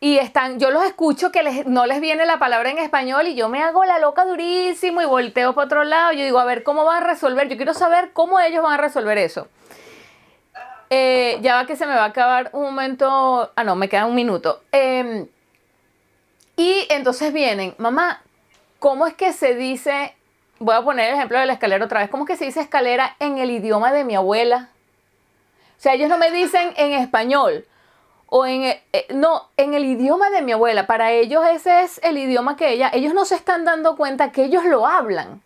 Speaker 2: y están, yo los escucho que les, no les viene la palabra en español y yo me hago la loca durísimo y volteo para otro lado. Yo digo, a ver, ¿cómo van a resolver? Yo quiero saber cómo ellos van a resolver eso. Eh, ya va que se me va a acabar un momento. Ah, no, me queda un minuto. Em, y entonces vienen, mamá, ¿cómo es que se dice? Voy a poner el ejemplo de la escalera otra vez. ¿Cómo es que se dice escalera en el idioma de mi abuela? O sea, ellos no me dicen en español o en eh, no, en el idioma de mi abuela. Para ellos ese es el idioma que ella, ellos no se están dando cuenta que ellos lo hablan.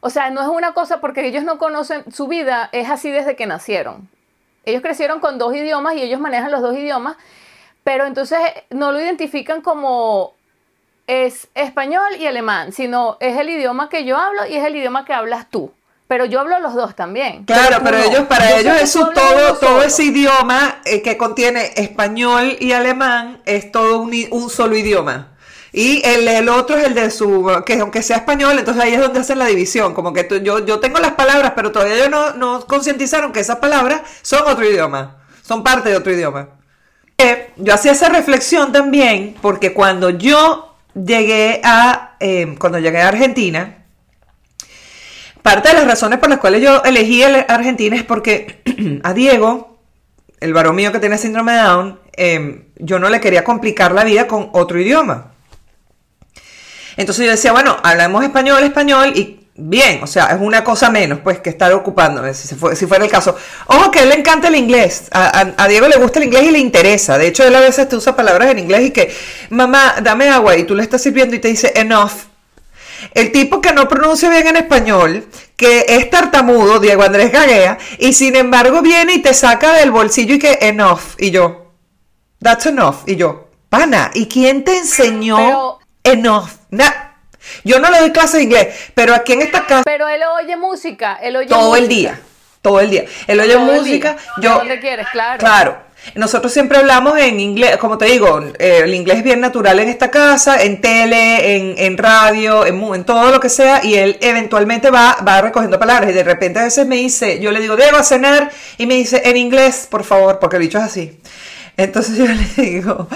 Speaker 2: O sea, no es una cosa porque ellos no conocen su vida, es así desde que nacieron. Ellos crecieron con dos idiomas y ellos manejan los dos idiomas, pero entonces no lo identifican como es español y alemán, sino es el idioma que yo hablo y es el idioma que hablas tú. pero yo hablo los dos también.
Speaker 1: Claro, pero, ellos, para ellos eso todo, todo ese idioma eh, que contiene español y alemán es todo un, un solo idioma. Y el, el, otro es el de su, que aunque sea español, entonces ahí es donde hacen la división. Como que yo, yo tengo las palabras, pero todavía ellos no, no concientizaron que esas palabras son otro idioma, son parte de otro idioma. Eh, yo hacía esa reflexión también, porque cuando yo llegué a, eh, cuando llegué a Argentina, parte de las razones por las cuales yo elegí Argentina es porque [CLEARS THROAT] a Diego, el varón mío que tiene síndrome de Down, eh, yo no le quería complicar la vida con otro idioma. Entonces yo decía, bueno, hablamos español, español y bien, o sea, es una cosa menos, pues, que estar ocupándome, si, fuera el caso. Ojo que a él le encanta el inglés, a, Diego le gusta el inglés y le interesa. De hecho, él a veces te usa palabras en inglés y que, mamá, dame agua, y tú le estás sirviendo y te dice enough. El tipo que no pronuncia bien en español, que es tartamudo, Diego Andrés Gaguea, y sin embargo viene y te saca del bolsillo y que enough, y yo, that's enough, y yo, pana, ¿y quién te enseñó enough? Yo no le doy clase de inglés, pero aquí en esta casa.
Speaker 2: Pero él oye música, él oye
Speaker 1: todo el día, todo el día. Él oye música. Yo,
Speaker 2: ¿Dónde quieres? Claro.
Speaker 1: Claro. Nosotros siempre hablamos en inglés, como te digo, eh, el inglés es bien natural en esta casa, en tele, en, en radio, en, en, todo lo que sea, y él eventualmente va, va recogiendo palabras. Y de repente a veces me dice, yo le digo, debo cenar, y me dice, en inglés, por favor, porque el dicho es así. Entonces yo [LAUGHS] le digo,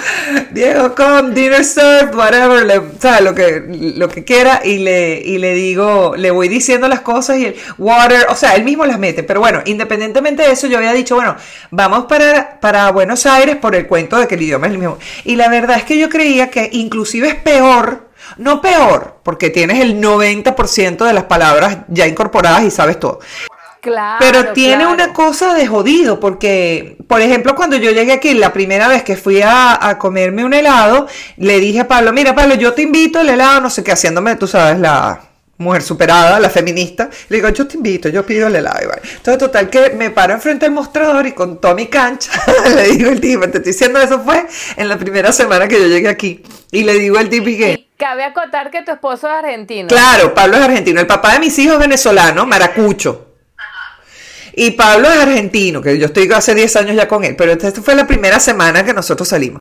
Speaker 1: Diego, come, dinner served, whatever, le, Lo que, lo que quiera, y le, y le digo, le voy diciendo las cosas y el water, o sea, él mismo las mete. Pero bueno, independientemente de eso, yo había dicho, bueno, vamos para, para Buenos Aires por el cuento de que el idioma es el mismo. Y la verdad es que yo creía que inclusive es peor, no peor, porque tienes el 90% de las palabras ya incorporadas y sabes todo. Pero tiene una cosa de jodido, porque, por ejemplo, cuando yo llegué aquí, la primera vez que fui a, comerme un helado, le dije a Pablo, mira Pablo, yo te invito el helado, no sé qué, haciéndome, tú sabes, la mujer superada, la feminista, le digo, yo te invito, yo pido el helado. Entonces, total, que me paro enfrente del mostrador y con Tommy Cancha, [LAUGHS] le digo el tipo, te estoy diciendo, eso fue en la primera semana que yo llegué aquí. Y le digo el tipo que...
Speaker 2: Cabe acotar que tu esposo es argentino.
Speaker 1: Claro, Pablo es argentino. El papá de mis hijos es venezolano, maracucho. Y Pablo es argentino, que yo estoy hace 10 años ya con él, pero esta fue la primera semana que nosotros salimos.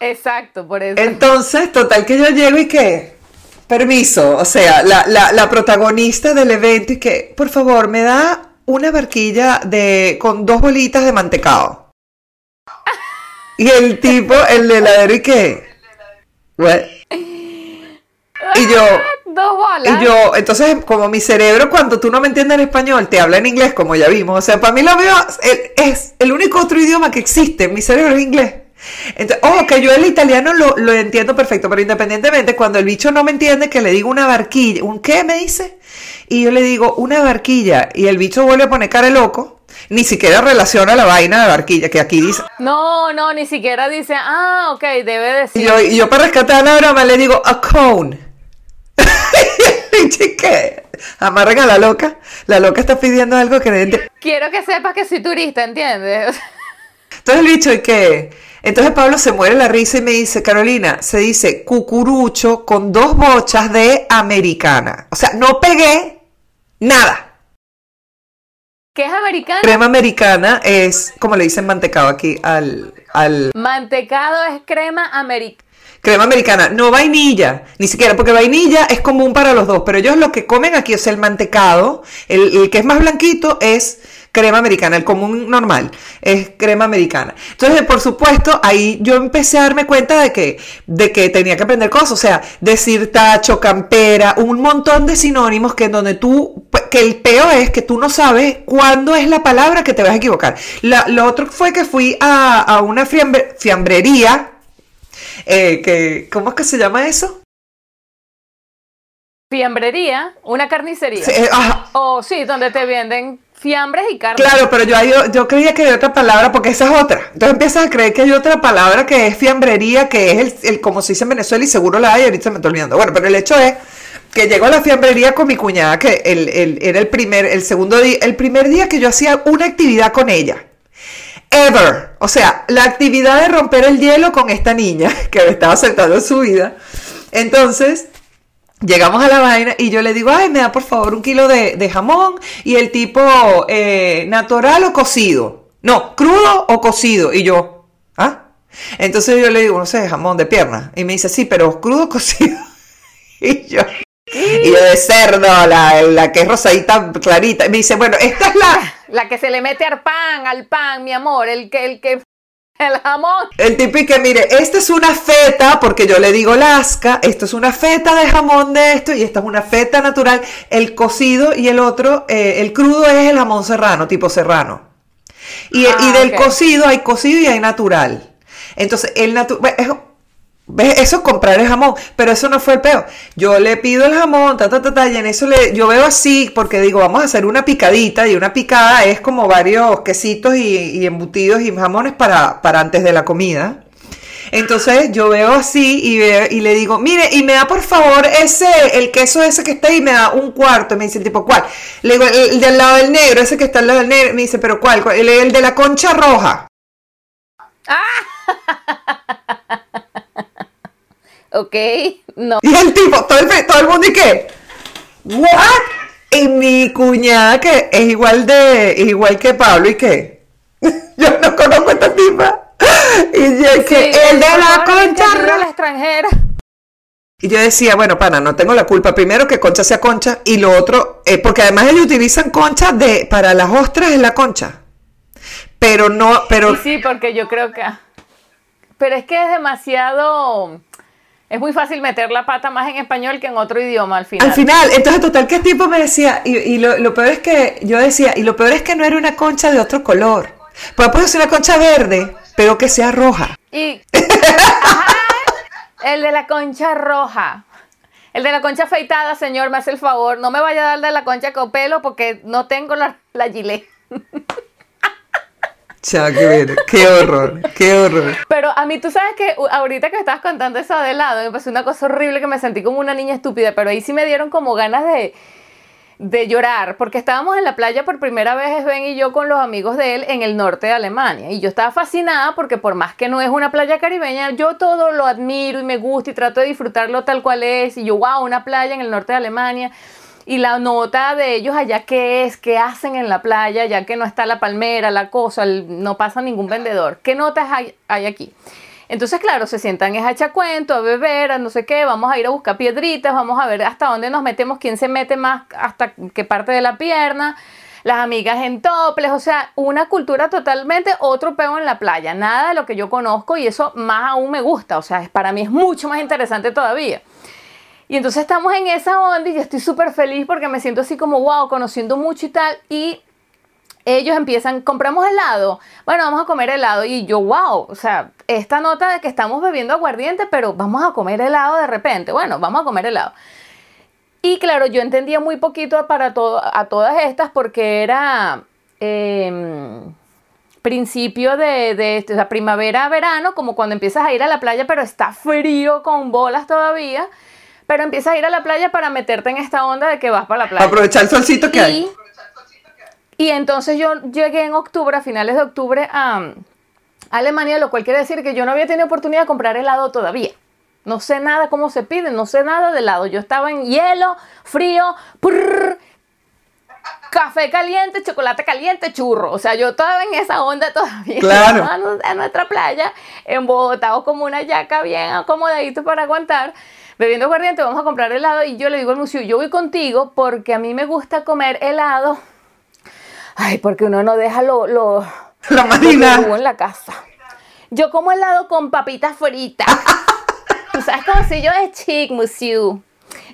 Speaker 2: Exacto, por eso.
Speaker 1: Entonces, total que yo llego y que, permiso, o sea, la, protagonista del evento y que, por favor, me da una barquilla de, con dos bolitas de mantecado. y el tipo, el heladero y que, y yo,
Speaker 2: dos bolas.
Speaker 1: Y yo, entonces, como mi cerebro, cuando tú no me entiendes en español, te habla en inglés, como ya vimos. O sea, para mí lo veo, es el único otro idioma que existe. Mi cerebro es inglés. Entonces, oh, que yo el italiano lo, lo, entiendo perfecto, pero independientemente, cuando el bicho no me entiende, que le digo una barquilla, ¿un qué me dice? Y yo le digo una barquilla, y el bicho vuelve a poner cara loco, ni siquiera relaciona la vaina de barquilla, que aquí dice.
Speaker 2: No, no, ni siquiera dice, ah, ok, debe decir.
Speaker 1: Y yo, y yo para rescatar la broma le digo, a cone. [LAUGHS] ¿Qué? Amarren a la loca. La loca está pidiendo algo que
Speaker 2: Quiero que sepas que soy turista, ¿entiendes?
Speaker 1: Entonces el bicho, ¿y qué? Entonces Pablo se muere la risa y me dice, Carolina, se dice cucurucho con dos bochas de americana. O sea, no pegué nada.
Speaker 2: ¿Qué es americana?
Speaker 1: Crema americana es, como le dicen mantecado aquí al... al...
Speaker 2: Mantecado es crema americana
Speaker 1: crema americana, no vainilla, ni siquiera, porque vainilla es común para los dos, pero ellos lo que comen aquí, es el mantecado, el, que es más blanquito es crema americana, el común normal es crema americana. Entonces, por supuesto, ahí yo empecé a darme cuenta de que, de que tenía que aprender cosas, o sea, decir tacho, campera, un montón de sinónimos que donde tú, que el peo es que tú no sabes cuándo es la palabra que te vas a equivocar. lo otro fue que fui a, una fiambrería, eh, que, ¿Cómo es que se llama eso?
Speaker 2: Fiambrería, una carnicería. O sí, donde te venden fiambres y carne.
Speaker 1: Claro, pero yo, yo, yo, creía que hay otra palabra, porque esa es otra. Entonces empiezas a creer que hay otra palabra que es fiambrería, que es el, como se dice en Venezuela y seguro la hay, ahorita me estoy olvidando. Bueno, pero el hecho es que llegó a la fiambrería con mi cuñada, que el, era el primer, el segundo día, el primer día que yo hacía una actividad con ella O sea, la actividad de romper el hielo con esta niña [LAUGHS] que me estaba saltando en su vida. Entonces, Llegamos a la vaina y yo le digo, ay, me da por favor un kilo de, jamón y el tipo eh, natural o cocido. No, crudo o cocido. Y yo, ¿ah? Entonces yo le digo, no sé, jamón de pierna. Y me dice, sí, pero crudo o cocido. [LAUGHS] y yo, y yo de cerdo, la, la que es rosadita clarita. Y me dice, bueno, esta es la...
Speaker 2: La que se le mete al pan, al pan, mi amor, el que, el que el jamón.
Speaker 1: El típico que, mire, esta es una feta, porque yo le digo lasca, esto es una feta de jamón de esto, y esta es una feta natural. El cocido y el otro, eh, el crudo es el jamón serrano, tipo serrano. Y, ah, del cocido hay cocido y hay natural. Entonces, el natural, ¿Ves? Eso es comprar el jamón, pero eso no fue el peor. Yo le pido el jamón, ta, ta, ta, ta, y en eso le, yo veo así, porque digo, vamos a hacer una picadita, y una picada es como varios quesitos y, embutidos y jamones para, para antes de la comida. Entonces yo veo así y, y le digo, mire, y me da por favor ese, el queso ese que está ahí, me da un cuarto. Me dice, tipo, ¿cuál? Le digo, el, del lado del negro, ese que está al lado del negro. Me dice, ¿pero cuál? El, el de la concha roja.
Speaker 2: Ah. [LAUGHS] ok, no.
Speaker 1: Y el tipo, todo el, todo el mundo y qué, ¿what? Y mi cuñada que es igual de, igual que Pablo y qué, [LAUGHS] yo no conozco a esta tipa. Y yo que el de la concha
Speaker 2: la extranjera.
Speaker 1: Y yo decía, bueno, pana, no tengo la culpa. Primero que concha sea concha y lo otro, eh, porque además ellos utilizan concha de, para las ostras en la concha. Pero no, pero...
Speaker 2: sí, porque yo creo que... Pero es que es demasiado es muy fácil meter la pata más en español que en otro idioma al final.
Speaker 1: Al final, entonces total que el tipo me decía, y, lo, peor es que yo decía, y lo peor es que no era una concha de otro color. Pues puede ser una concha verde, pero que sea roja.
Speaker 2: Y el de la concha roja. El de la concha afeitada, señor, me hace el favor. No me vaya a dar de la concha con pelo porque no tengo la, la gilet. [LAUGHS]
Speaker 1: Chao, qué, horror, qué horror.
Speaker 2: Pero a mí tú sabes que ahorita que estabas contando eso de lado, me pasó una cosa horrible que me sentí como una niña estúpida, pero ahí sí me dieron como ganas de, de llorar, porque estábamos en la playa por primera vez, Ben y yo, con los amigos de él en el norte de Alemania. Y yo estaba fascinada porque por más que no es una playa caribeña, yo todo lo admiro y me gusta y trato de disfrutarlo tal cual es. Y yo, wow, una playa en el norte de Alemania y la nota de ellos allá qué es, qué hacen en la playa, ya que no está la palmera, la cosa, no pasa ningún vendedor. ¿Qué notas hay, aquí? Entonces, claro, se sientan es a echar cuento, a beber, a no sé qué, vamos a ir a buscar piedritas, vamos a ver hasta dónde nos metemos, quién se mete más, hasta qué parte de la pierna, las amigas en toples, o sea, una cultura totalmente otro peo en la playa, nada de lo que yo conozco y eso más aún me gusta, o sea, para mí es mucho más interesante todavía. Y entonces estamos en esa onda y yo estoy súper feliz porque me siento así como, wow, conociendo mucho y tal. Y ellos empiezan, compramos helado, bueno, vamos a comer helado. Y yo, wow, o sea, esta nota de que estamos bebiendo aguardiente, pero vamos a comer helado de repente. Bueno, vamos a comer helado. Y claro, yo entendía muy poquito para todo, a todas estas porque era em, principio de, de, de primavera, verano, como cuando empiezas a ir a la playa, pero está frío con bolas todavía pero empiezas a ir a la playa para meterte en esta onda de que vas para la playa.
Speaker 1: Aprovechar el solcito que hay.
Speaker 2: Y entonces yo llegué en octubre, a finales de octubre, a Alemania, lo cual quiere decir que yo no había tenido oportunidad de comprar helado todavía. No sé nada cómo se pide, no sé nada de helado. Yo estaba en hielo, frío, café caliente, chocolate caliente, churro. O sea, yo estaba en esa onda todavía.
Speaker 1: Claro. [LAUGHS]
Speaker 2: A nuestra playa, en Bogotá, como una yaca bien acomodadito para aguantar bebiendo aguardiente, vamos a comprar helado y yo le digo al museo, yo voy contigo porque a mí me gusta comer helado. Ay, porque uno no deja lo, lo, [LAUGHS]
Speaker 1: la marina
Speaker 2: en la casa. Yo como helado con papitas fritas. [LAUGHS] Tú sabes como si yo es chic, museo.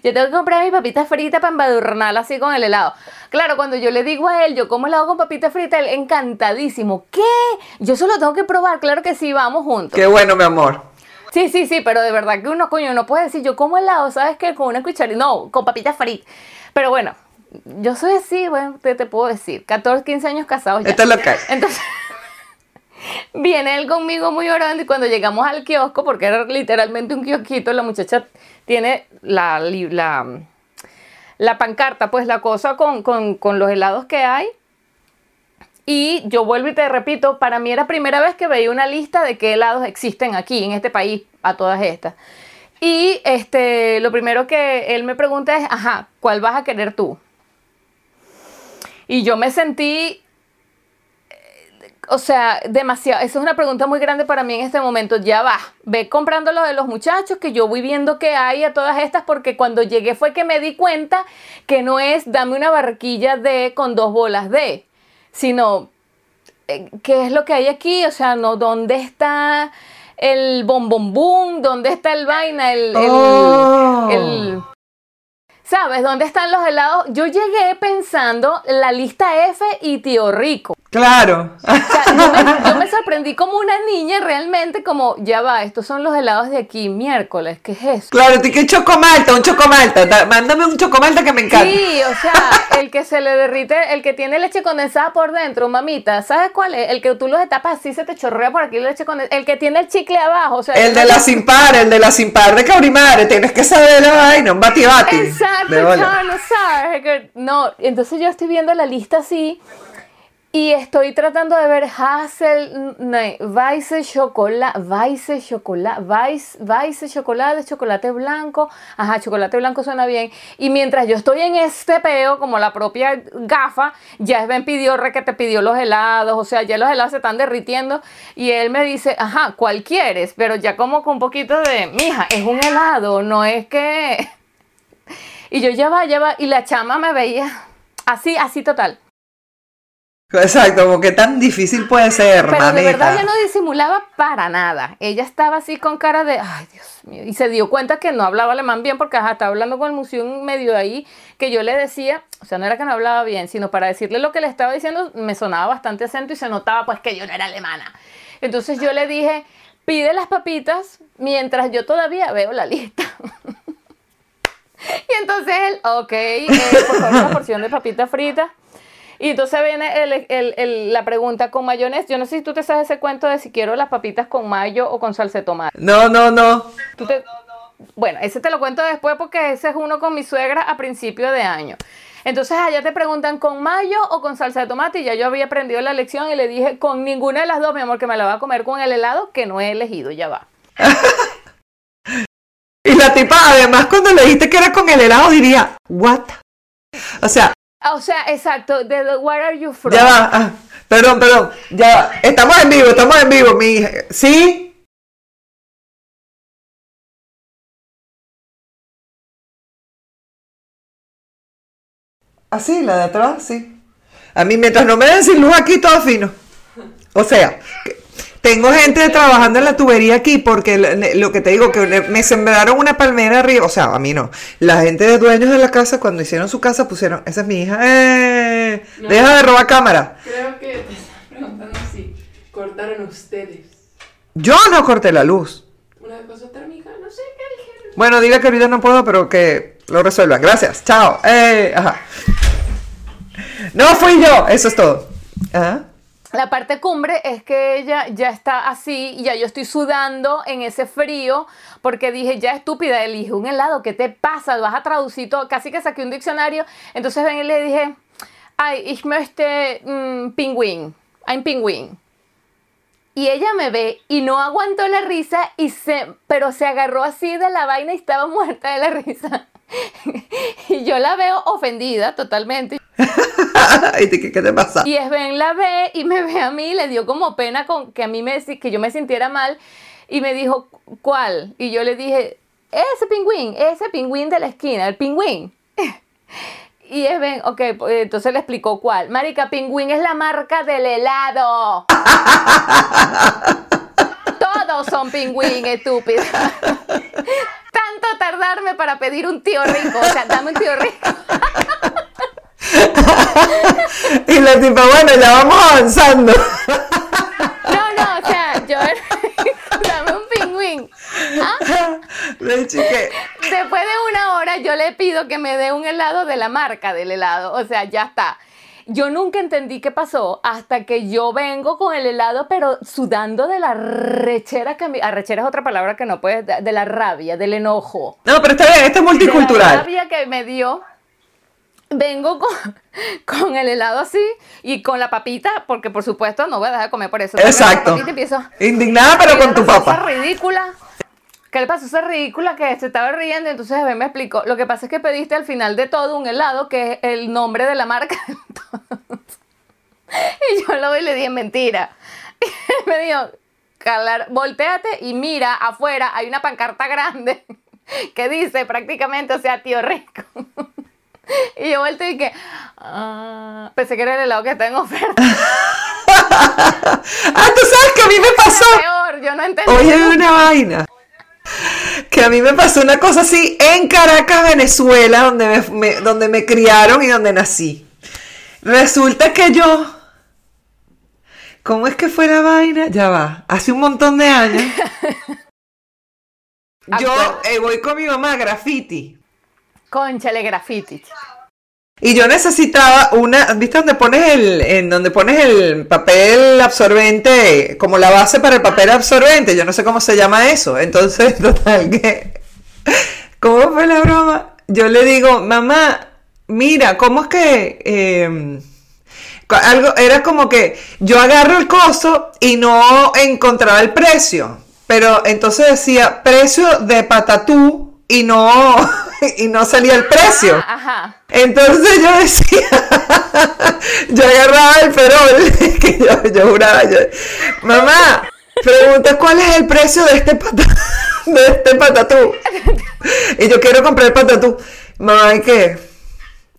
Speaker 2: Yo tengo que comprar mis papitas fritas para embadurnar así con el helado. Claro, cuando yo le digo a él, yo como helado con papitas fritas, él encantadísimo. ¿Qué? Yo solo tengo que probar, claro que sí, vamos juntos.
Speaker 1: Qué bueno, mi amor.
Speaker 2: Sí, sí, sí, pero de verdad que uno, coño, no puede decir, yo como helado, ¿sabes qué? Con una cucharita, no, con papitas fritas. Pero bueno, yo soy así, bueno, te, te puedo decir, 14, 15 años casados ya.
Speaker 1: Esto es lo que.
Speaker 2: Entonces, [LAUGHS] viene él conmigo muy orando y cuando llegamos al kiosco, porque era literalmente un kiosquito, la muchacha tiene la, la, la pancarta, pues la cosa con, con, con los helados que hay y yo vuelvo y te repito, para mí era primera vez que veía una lista de qué helados existen aquí, en este país, a todas estas. Y este, lo primero que él me pregunta es, ajá, ¿cuál vas a querer tú? Y yo me sentí, eh, o sea, demasiado, esa es una pregunta muy grande para mí en este momento. Ya va, ve comprando lo de los muchachos, que yo voy viendo que hay a todas estas, porque cuando llegué fue que me di cuenta que no es dame una barquilla de con dos bolas de, sino eh, qué es lo que hay aquí, o sea, no, ¿dónde está el bombom ¿Dónde está el vaina? El, el,
Speaker 1: Oh.
Speaker 2: el- ¿Sabes? ¿Dónde están los helados? Yo llegué pensando la lista F y Tío Rico.
Speaker 1: Claro.
Speaker 2: O sea, yo me, yo me sorprendí como una niña realmente, como, ya va, estos son los helados de aquí, miércoles, ¿qué es eso?
Speaker 1: Claro, ¿tú qué chocomalta? Un chocomalta. Da- Mándame un chocomalta que me encanta.
Speaker 2: Sí, o sea, el que se le derrite, el que tiene leche condensada por dentro, mamita, ¿sabes cuál es? El que tú lo destapas así, se te chorrea por aquí leche condensada, el que tiene el chicle abajo, o sea,
Speaker 1: El de la sin par, el de la sin par de Caurimare. Tienes que saber la vaina, un bati bati.
Speaker 2: Exacto, No, entonces yo estoy viendo la lista así y estoy tratando de ver Hazel, no, Weiss chocolate, Weiss chocolate, Weiss, Weiss chocolate, chocolate blanco, ajá, chocolate blanco suena bien. Y mientras yo estoy en este peo, como la propia gafa, ya Ben pidió, re que te pidió los helados, o sea, ya los helados se están derritiendo y él me dice, ajá, ¿cuál quieres? Pero ya como con un poquito de, mija, es un helado, no es que... Y yo ya va, ya va, y la chama me veía así, así total.
Speaker 1: Exacto, como que tan difícil puede ser,
Speaker 2: Pero
Speaker 1: mamita.
Speaker 2: de verdad ya no disimulaba para nada. Ella estaba así con cara de, ay Dios mío, y se dio cuenta que no hablaba alemán bien porque ajá, estaba hablando con el museo en medio de ahí, que yo le decía, o sea, no era que no hablaba bien, sino para decirle lo que le estaba diciendo, me sonaba bastante acento y se notaba pues que yo no era alemana. Entonces yo le dije, pide las papitas mientras yo todavía veo la lista. [LAUGHS] [LAUGHS] Y entonces él, ok, eh, por favor, una porción de papitas fritas. Y entonces viene el- el- el- la pregunta con mayonesa. Yo no sé si tú te sabes ese cuento de si quiero las papitas con mayo o con salsa de tomate.
Speaker 1: No, no, no.
Speaker 2: Tú te- Bueno, ese te lo cuento después porque ese es uno con mi suegra a principio de año. Entonces allá te preguntan con mayo o con salsa de tomate y ya yo había aprendido la lección y le dije con ninguna de las dos, mi amor, que me la va a comer con el helado que no he elegido, ya va. [LAUGHS]
Speaker 1: Y la tipa, además, cuando le dijiste que era con el helado, diría, ¿what? O sea,
Speaker 2: Ah, O sea, exacto, de the- where are you from?
Speaker 1: ya va. ah, perdón, perdón. Ya va. Estamos en vivo, estamos en vivo, mi hija. ¿Sí? Así, la de atrás, sí. A mí, mientras no me den sin luz aquí, todo fino. O sea, que- tengo gente trabajando en la tubería aquí porque lo que te digo, que me sembraron una palmera arriba. O sea, a mí no. La gente de dueños de la casa, cuando hicieron su casa, pusieron, esa es mi hija. ¡Eh! Deja de robar cámara.
Speaker 3: Creo que te estás preguntando si cortaron ustedes
Speaker 1: Yo no corté la luz.
Speaker 3: una cosa térmica, no sé qué dijeron.
Speaker 1: Bueno, dile que ahorita no puedo, pero que lo resuelvan. Gracias. Chao. Eh, ajá. No fui yo. Eso es todo. Ajá.
Speaker 2: La parte cumbre es que ella ya está así ya yo estoy sudando en ese frío porque dije, ya estúpida, elige un helado, ¿qué te pasa? Vas a traducir todo, casi que saqué un diccionario. Entonces ven y le dije, ay, ich möchte mm, pingüín, ein pingüín. Y ella me ve y no aguantó la risa, y se, pero se agarró así de la vaina y estaba [LAUGHS] muerta de la risa. Y yo la veo ofendida totalmente. [LAUGHS]
Speaker 1: ¿Y te- ¿Qué, te pasa?
Speaker 2: Y Sven la ve y me ve a mí, le dio como pena con que a mí me que yo me sintiera mal y me dijo, ¿cuál? Y yo le dije, ese pingüín, ese pingüín de la esquina, el pingüín. [LAUGHS] Y Sven, ok, pues, entonces le explicó cuál. Marica, pingüín es la marca del helado. [LAUGHS] Todos son pingüín, estúpida. Tanto tardarme para pedir un tío rico. O sea, dame un tío rico. [LAUGHS]
Speaker 1: Y la tipa, bueno, ya vamos avanzando.
Speaker 2: No, no, o sea, yo [LAUGHS] dame un pingüín. ¿Ah?
Speaker 1: Le chique.
Speaker 2: Después de una hora yo le pido que me dé un helado de la marca del helado. O sea, ya está. Yo nunca entendí qué pasó hasta que yo vengo con el helado, pero sudando de la rechera que me... Arrechera es otra palabra que no puedes... De de la rabia, del enojo.
Speaker 1: No, pero está bien, esto es
Speaker 2: De la
Speaker 1: multicultural.
Speaker 2: rabia que me dio. Vengo con, [LAUGHS] con el helado así y con la papita, porque por supuesto no voy a dejar de comer por eso.
Speaker 1: Exacto.
Speaker 2: papita empiezo...
Speaker 1: Indignada, pero con tu papá.
Speaker 2: ridícula. ¿Qué le pasó? Esa ridícula que se estaba riendo. Entonces Eben me explicó, lo que pasa es que pediste al final de todo un helado que es el nombre de la marca. [LAUGHS] y yo lo vi y le dije, mentira. [LAUGHS] Y me dijo, calar, volteate y mira afuera, hay una pancarta grande [LAUGHS] que dice prácticamente, o sea, tío rico. Y yo volteé y que, ah, pensé que era el helado que está en oferta.
Speaker 1: ah, tú sabes que a mí me pasó.
Speaker 2: Peor, yo no entendí.
Speaker 1: Oye, una vaina. Que a mí me pasó una cosa así en Caracas, Venezuela, donde me, me- donde me criaron y donde nací. Resulta que yo. ¿Cómo es que fue la vaina? Ya va. Hace un montón de años. [LAUGHS] Yo eh, voy con mi mamá a graffiti.
Speaker 2: Conchale graffiti.
Speaker 1: Y yo necesitaba una, ¿viste donde pones el, en donde pones el papel absorbente, como la base para el papel absorbente? Yo no sé cómo se llama eso. Entonces, [LAUGHS] total, que, ¿cómo fue la broma? Yo le digo, mamá, mira, ¿cómo es que, co- algo, era como que yo agarro el coso y no encontraba el precio. Pero entonces decía precio de patatú y no, [LAUGHS] y no salía el precio.
Speaker 2: Ah, ajá.
Speaker 1: Entonces yo decía, [LAUGHS] yo agarraba el perol, [LAUGHS] que yo, yo juraba, yo, mamá, pregunta cuál es el precio de este pata, de este patatú. Y yo quiero comprar el patatú. Mamá, ¿y qué?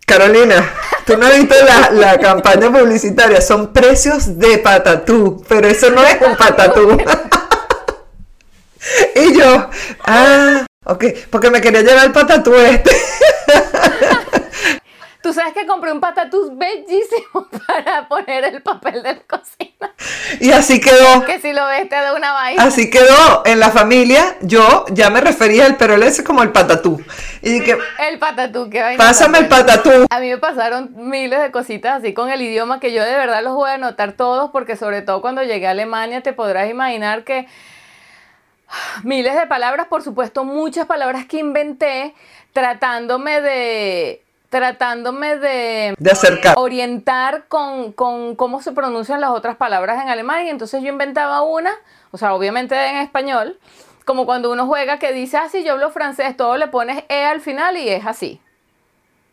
Speaker 1: Carolina, tú no has visto la, la campaña publicitaria, son precios de patatú, pero eso no es un patatú. Y yo, ah, ok, porque me quería llevar el patatú este. [LAUGHS]
Speaker 2: Tú sabes que compré un patatús bellísimo [LAUGHS] para poner el papel de la cocina.
Speaker 1: Y así quedó.
Speaker 2: Que si lo ves te da una vaina.
Speaker 1: Así quedó en la familia. Yo ya me refería al perol ese como el patatú. Y dije,
Speaker 2: El patatú, que vaina.
Speaker 1: pásame el patatú.
Speaker 2: A mí me pasaron miles de cositas así con el idioma que yo de verdad los voy a anotar todos porque sobre todo cuando llegué a Alemania te podrás imaginar que miles de palabras, por supuesto muchas palabras que inventé tratándome de tratándome de
Speaker 1: De acercar.
Speaker 2: orientar con, con cómo se pronuncian las otras palabras en alemán y entonces yo inventaba una, o sea, obviamente en español, como cuando uno juega que dice, ah, yo hablo francés, todo le pones E al final y es así.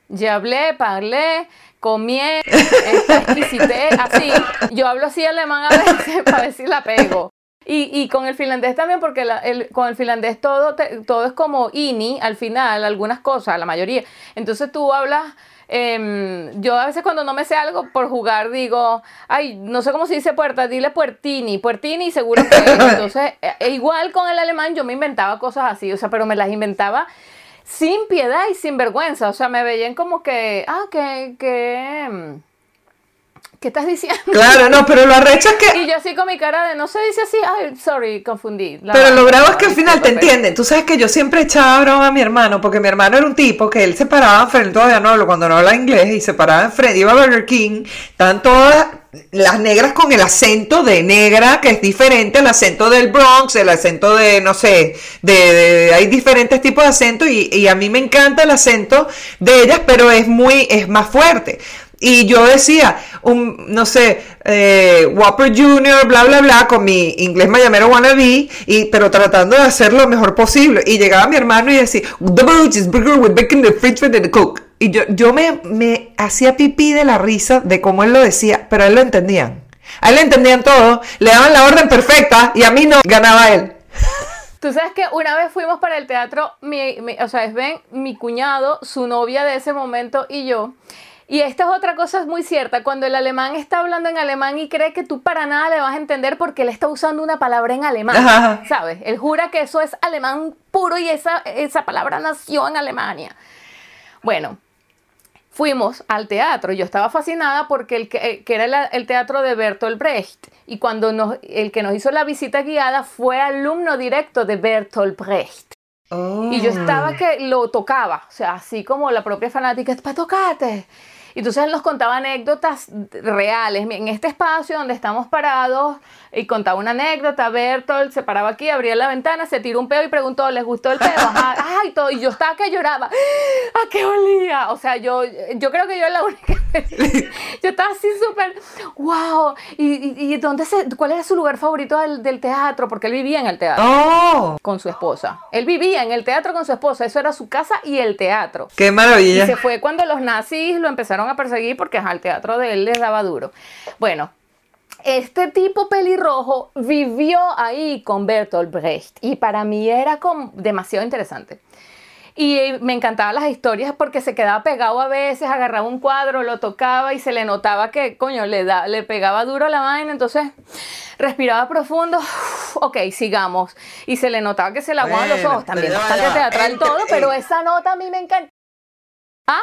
Speaker 2: Je hablé, parlé, comí, [LAUGHS] exquisité, así. Yo hablo así alemán a veces [LAUGHS] para ver si la pego. Y, y con el finlandés también, porque la- el- con el finlandés todo, te- todo es como ini al final, algunas cosas, la mayoría. Entonces tú hablas, em, yo a veces cuando no me sé algo por jugar digo, ay, no sé cómo se dice puerta, dile puertini, puertini seguro que es. [LAUGHS] Entonces, e- e igual con el alemán yo me inventaba cosas así, o sea, pero me las inventaba sin piedad y sin vergüenza. O sea, me veían como que, ah, que, que, em, ¿qué estás diciendo?
Speaker 1: Claro, no, pero lo arrecho es que.
Speaker 2: Y yo así con mi cara de, no se dice así, ay, sorry, confundí. La
Speaker 1: Pero lo bravo es que al final te entienden. Tú sabes que yo siempre echaba broma a mi hermano, porque mi hermano era un tipo que él se paraba enfrente, todavía no hablo cuando no habla inglés, y se paraba enfrente, iba a Burger King, estaban todas las negras con el acento de negra, que es diferente al acento del Bronx, el acento de, no sé, de, de- hay diferentes tipos de acento, y, y a mí me encanta el acento de ellas, pero es muy, es más fuerte. Y yo decía, un, no sé, eh, Whopper Jr., bla, bla, bla, con mi inglés mayamero wannabe, y, pero tratando de hacer lo mejor posible. Y llegaba mi hermano y decía, double cheeseburger with bacon, the fries and the coke. Y yo, yo me, me hacía pipí de la risa de cómo él lo decía, pero a él lo entendían. A él le entendían todo, le daban la orden perfecta y a mí no, ganaba él.
Speaker 2: Tú sabes que una vez fuimos para el teatro, mi, mi- o sea, es Ben, mi cuñado, su novia de ese momento y yo. Y esta es otra cosa muy cierta, cuando el alemán está hablando en alemán y cree que tú para nada le vas a entender porque él está usando una palabra en alemán,
Speaker 1: Ajá.
Speaker 2: ¿sabes? Él jura que eso es alemán puro y esa, esa palabra nació en Alemania. Bueno, fuimos al teatro. Yo estaba fascinada porque el que, eh, que era el teatro de Bertolt Brecht. Y cuando nos, el que nos hizo la visita guiada fue alumno directo de Bertolt Brecht. Y yo estaba que lo tocaba, o sea, así como la propia fanática, para tocarte. Y entonces él nos contaba anécdotas reales. En este espacio donde estamos parados, y contaba una anécdota, Bertolt se paraba aquí, abría la ventana, se tiró un pedo y preguntó, ¿les gustó el pedo? Ajá, [LAUGHS] ay, todo. Y yo estaba que lloraba. ¿A qué olía? O sea, yo, yo creo que yo era la única [LAUGHS] yo estaba así súper, wow, ¿y, y, y dónde se, cuál era su lugar favorito del, del teatro? Porque él vivía en el teatro
Speaker 1: ¡Oh!
Speaker 2: con su esposa. Él vivía en el teatro con su esposa, eso era su casa y el teatro.
Speaker 1: ¡Qué
Speaker 2: Y
Speaker 1: maravilla!
Speaker 2: se fue cuando los nazis lo empezaron a perseguir porque ajá, el teatro de él les daba duro. Bueno, este tipo pelirrojo vivió ahí con Bertolt Brecht y para mí era como demasiado interesante. Y eh, me encantaban las historias porque se quedaba pegado a veces, agarraba un cuadro, lo tocaba y se le notaba que, coño, le, da, le pegaba duro a la vaina, entonces respiraba profundo, ok, sigamos. Y se le notaba que se le aguaban los ojos, también bastante teatral todo, pero esa nota a mí me encanta.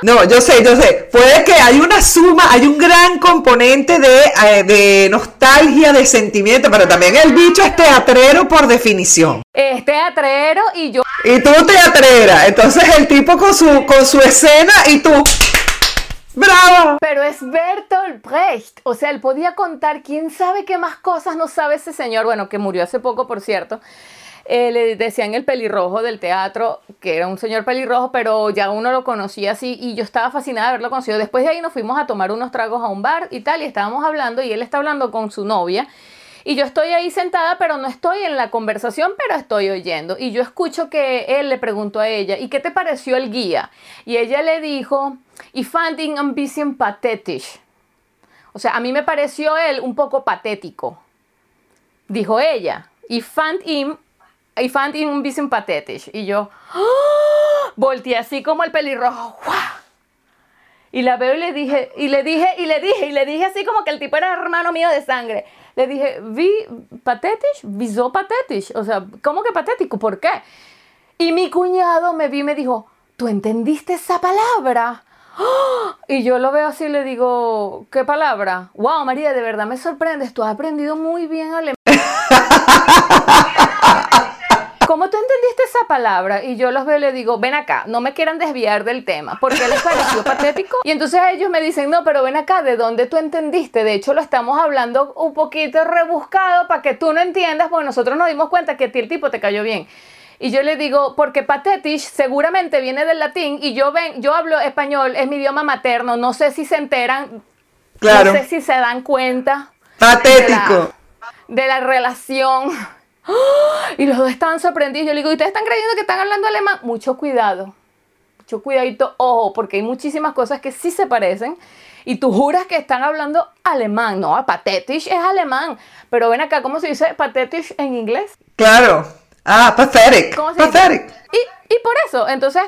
Speaker 1: No, yo sé, yo sé. Puede que hay una suma, hay un gran componente de, eh, de nostalgia, de sentimiento, pero también el bicho es teatrero por definición.
Speaker 2: Es teatrero y yo
Speaker 1: Y tú teatrera. Entonces el tipo con su, con su escena y tú. ¡Bravo!
Speaker 2: Pero es Bertolt Brecht. O sea, él podía contar quién sabe qué más cosas no sabe ese señor. Bueno, que murió hace poco, por cierto. Eh, le decían el pelirrojo del teatro, que era un señor pelirrojo, pero ya uno lo conocía así y yo estaba fascinada de haberlo conocido. Después de ahí nos fuimos a tomar unos tragos a un bar y tal, y estábamos hablando y él está hablando con su novia. Y yo estoy ahí sentada, pero no estoy en la conversación, pero estoy oyendo. Y yo escucho que él le preguntó a ella, ¿y qué te pareció el guía? Y ella le dijo, fand ihn ein bisschen pathetisch. O sea, a mí me pareció él un poco patético. Dijo ella. Y fand ihn, y fand ihn ein bisschen pathetisch. Y yo, ¡ah! volteé así como el pelirrojo. ¡guau! Y la veo y le dije, y le dije, y le dije, y le dije así como que el tipo era hermano mío de sangre. Le dije, vi patétisch, wieso patétisch. O sea, ¿cómo que patético? ¿Por qué? Y mi cuñado me vi y me dijo, ¿tú entendiste esa palabra? ¡Ah! Y yo lo veo así y le digo, ¿qué palabra? Wow, María, de verdad me sorprendes, tú has aprendido muy bien alemán. [LAUGHS] ¿Cómo tú entendiste esa palabra? Y yo los veo y le digo, ven acá, no me quieran desviar del tema, porque les pareció [LAUGHS] patético. Y entonces ellos me dicen, no, pero ven acá, ¿de dónde tú entendiste? De hecho, lo estamos hablando un poquito rebuscado para que tú no entiendas, porque nosotros nos dimos cuenta que a ti el tipo te cayó bien. Y yo le digo, porque patetisch seguramente viene del latín y yo ven, yo hablo español, es mi idioma materno, no sé si se enteran,
Speaker 1: Claro.
Speaker 2: no sé si se dan cuenta
Speaker 1: Patético.
Speaker 2: de la relación. ¡Ah! Y los dos estaban sorprendidos. Yo le digo, ¿y ustedes están creyendo que están hablando alemán? Mucho cuidado. Mucho cuidadito, ojo, porque hay muchísimas cosas que sí se parecen. Y tú juras que están hablando alemán. No, patetisch es alemán. Pero ven acá, ¿cómo se dice patetisch en inglés?
Speaker 1: Claro. Ah, pathetic.
Speaker 2: ¿Cómo se dice?
Speaker 1: Pathetic.
Speaker 2: Y, y por eso, entonces,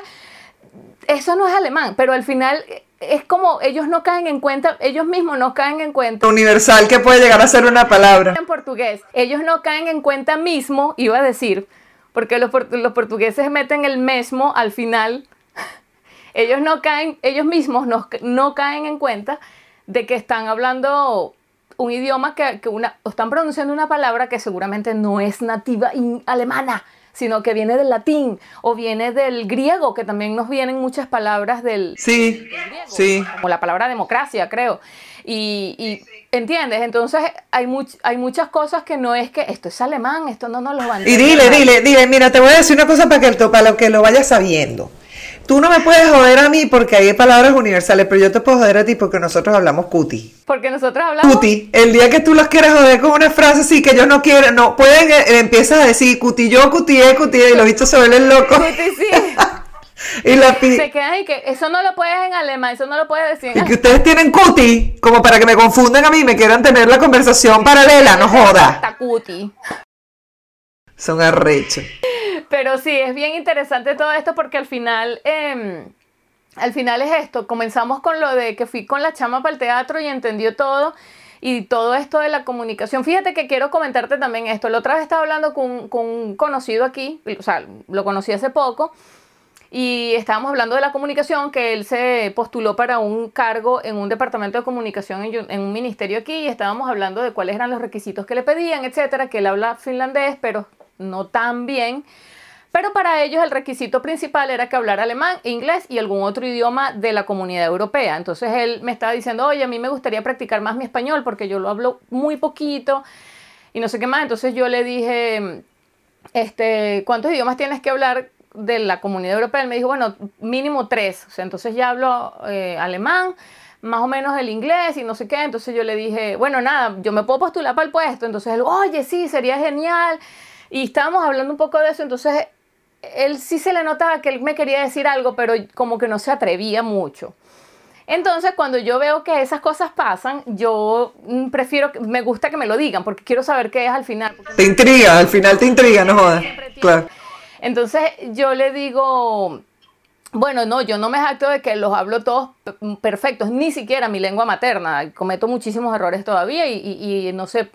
Speaker 2: eso no es alemán. Pero al final es como ellos no caen en cuenta, ellos mismos no caen en cuenta
Speaker 1: Universal que puede llegar a ser una palabra.
Speaker 2: en portugués. Ellos no caen en cuenta mismo, iba a decir, porque los, los portugueses meten el mismo al final. [LAUGHS] Ellos no caen, ellos mismos no, no caen en cuenta de que están hablando un idioma que, que una, o están pronunciando una palabra que seguramente no es nativa in- alemana, sino que viene del latín o viene del griego, que también nos vienen muchas palabras del,
Speaker 1: Sí, sí.
Speaker 2: como la palabra democracia, creo. Y, y, ¿entiendes? Entonces hay, much- hay muchas cosas que no es que esto es alemán, esto no nos lo van a
Speaker 1: Y dile, dile, dile, mira, te voy a decir una cosa para que, el- para lo que lo vayas sabiendo. Tú no me puedes joder a mí porque hay palabras universales, pero yo te puedo joder a ti porque nosotros hablamos cuti.
Speaker 2: Porque nosotros hablamos...
Speaker 1: Cuti, el día que tú los quieras joder con una frase así que ellos no quieren, no pueden, eh, empiezas a decir cuti yo, cuti eh, cuti y los bichos se vuelven locos.
Speaker 2: Cuti, sí. [LAUGHS]
Speaker 1: y la pi-
Speaker 2: Se quedan y que eso no lo puedes en alemán, eso no lo puedes decir en
Speaker 1: y que ustedes tienen cuti, como para que me confundan a mí y me quieran tener la conversación paralela, no joda.
Speaker 2: Hasta cuti.
Speaker 1: Son arrechos.
Speaker 2: Pero sí, es bien interesante todo esto porque al final, eh, al final es esto. Comenzamos con lo de que fui con la chama para el teatro y entendió todo. Y todo esto de la comunicación. Fíjate que quiero comentarte también esto. La otra vez estaba hablando con, con un conocido aquí, o sea, lo conocí hace poco, y estábamos hablando de la comunicación, que él se postuló para un cargo en un departamento de comunicación en, un ministerio aquí, y estábamos hablando de cuáles eran los requisitos que le pedían, etcétera, que él habla finlandés, pero no tan bien. Pero para ellos el requisito principal era que hablara alemán, inglés y algún otro idioma de la comunidad europea. Entonces él me estaba diciendo, oye, a mí me gustaría practicar más mi español porque yo lo hablo muy poquito y no sé qué más. Entonces yo le dije, este, ¿cuántos idiomas tienes que hablar de la comunidad europea, él me dijo, bueno, mínimo tres. O sea, entonces ya hablo eh, alemán, más o menos el inglés y no sé qué. Entonces yo le dije, bueno, nada, yo me puedo postular para el puesto. Entonces él, oye, sí, sería genial. Y estábamos hablando un poco de eso. Entonces él sí se le notaba que él me quería decir algo, pero como que no se atrevía mucho. Entonces, cuando yo veo que esas cosas pasan, yo mm, prefiero, me gusta que me lo digan, porque quiero saber qué es al final.
Speaker 1: Te intriga, al final te intriga, no jodas. Claro.
Speaker 2: Entonces, yo le digo, bueno, no, yo no me jacto de que los hablo todos perfectos, ni siquiera mi lengua materna. Cometo muchísimos errores todavía y, no sé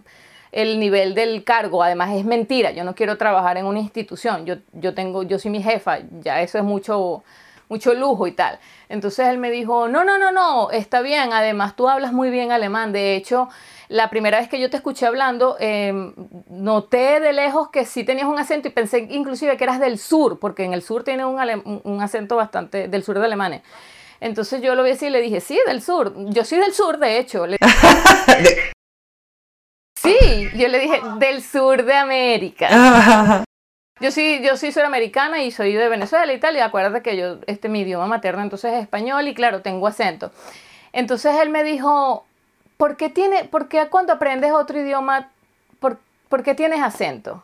Speaker 2: el nivel del cargo. Además, es mentira. Yo no quiero trabajar en una institución. Yo, yo tengo, yo soy mi jefa. Ya eso es mucho, mucho lujo y tal. Entonces él me dijo, no, no, no, no, está bien. Además, tú hablas muy bien alemán. De hecho, la primera vez que yo te escuché hablando, em, noté de lejos que sí tenías un acento y pensé inclusive que eras del sur, porque en el sur tiene un, un acento bastante del sur de Alemania. Entonces yo lo vi así y le dije, sí, del sur. Yo soy del sur, de hecho. [LAUGHS] [LAUGHS] sí, yo le dije, del sur de América. Yo sí, yo soy suramericana y soy de Venezuela y tal, y acuérdate que yo, este, mi idioma materno entonces es español y claro, tengo acento. Entonces él me dijo, ¿por qué, tiene, por qué cuando aprendes otro idioma, por, por, qué tienes acento?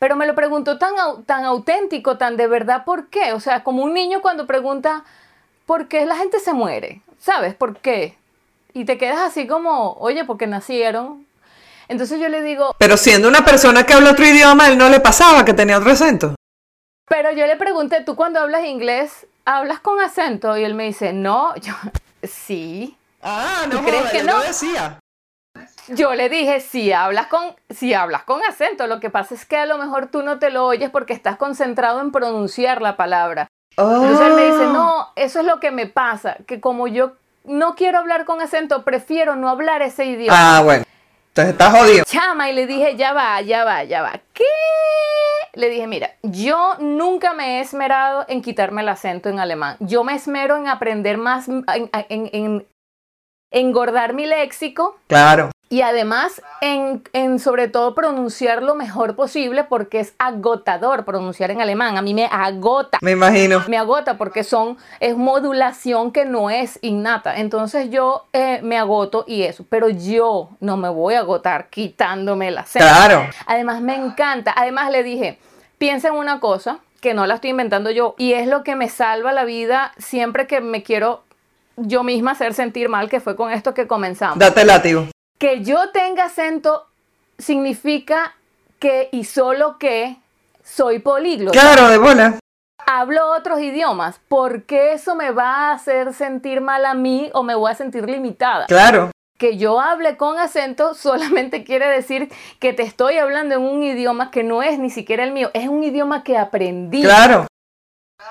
Speaker 2: Pero me lo preguntó tan, tan auténtico, tan de verdad, ¿por qué? O sea, como un niño cuando pregunta, ¿por qué la gente se muere? ¿Sabes? ¿Por qué? Y te quedas así como, oye, porque nacieron. Entonces yo le digo...
Speaker 1: Pero siendo una persona que habla otro idioma, él no le pasaba que tenía otro acento.
Speaker 2: Pero yo le pregunté, ¿tú cuando hablas inglés, hablas con acento? Y él me dice, no, yo, [LAUGHS] sí.
Speaker 1: Ah, no, crees que no? decía.
Speaker 2: Yo le dije, si hablas, con, si hablas con acento, lo que pasa es que a lo mejor tú no te lo oyes porque estás concentrado en pronunciar la palabra. Entonces él me dice, oh. no, eso es lo que me pasa, que como yo no quiero hablar con acento, prefiero no hablar ese idioma.
Speaker 1: Ah, bueno. Entonces estás jodido.
Speaker 2: Chama, y le dije, ya va, ya va, ya va. ¿Qué? Le dije, mira, yo nunca me he esmerado en quitarme el acento en alemán. Yo me esmero en aprender más, en, en engordar mi léxico.
Speaker 1: Claro.
Speaker 2: Y además en, en, sobre todo pronunciar lo mejor posible porque es agotador pronunciar en alemán. A mí me agota.
Speaker 1: Me imagino.
Speaker 2: Me agota porque son, es modulación que no es innata. Entonces yo eh, me agoto y eso. Pero yo no me voy a agotar quitándome el acento.
Speaker 1: Claro.
Speaker 2: Además me encanta. Además le dije, piensa en una cosa que no la estoy inventando yo y es lo que me salva la vida siempre que me quiero yo misma hacer sentir mal, que fue con esto que comenzamos.
Speaker 1: Date látigo.
Speaker 2: Que yo tenga acento significa que y solo que soy políglota.
Speaker 1: Claro, de bola.
Speaker 2: Hablo otros idiomas. ¿Por qué eso me va a hacer sentir mal a mí o me voy a sentir limitada?
Speaker 1: Claro.
Speaker 2: Que yo hable con acento solamente [LAUGHS] quiere decir que te estoy hablando en un idioma que no es ni siquiera el mío, es un idioma que aprendí.
Speaker 1: Claro.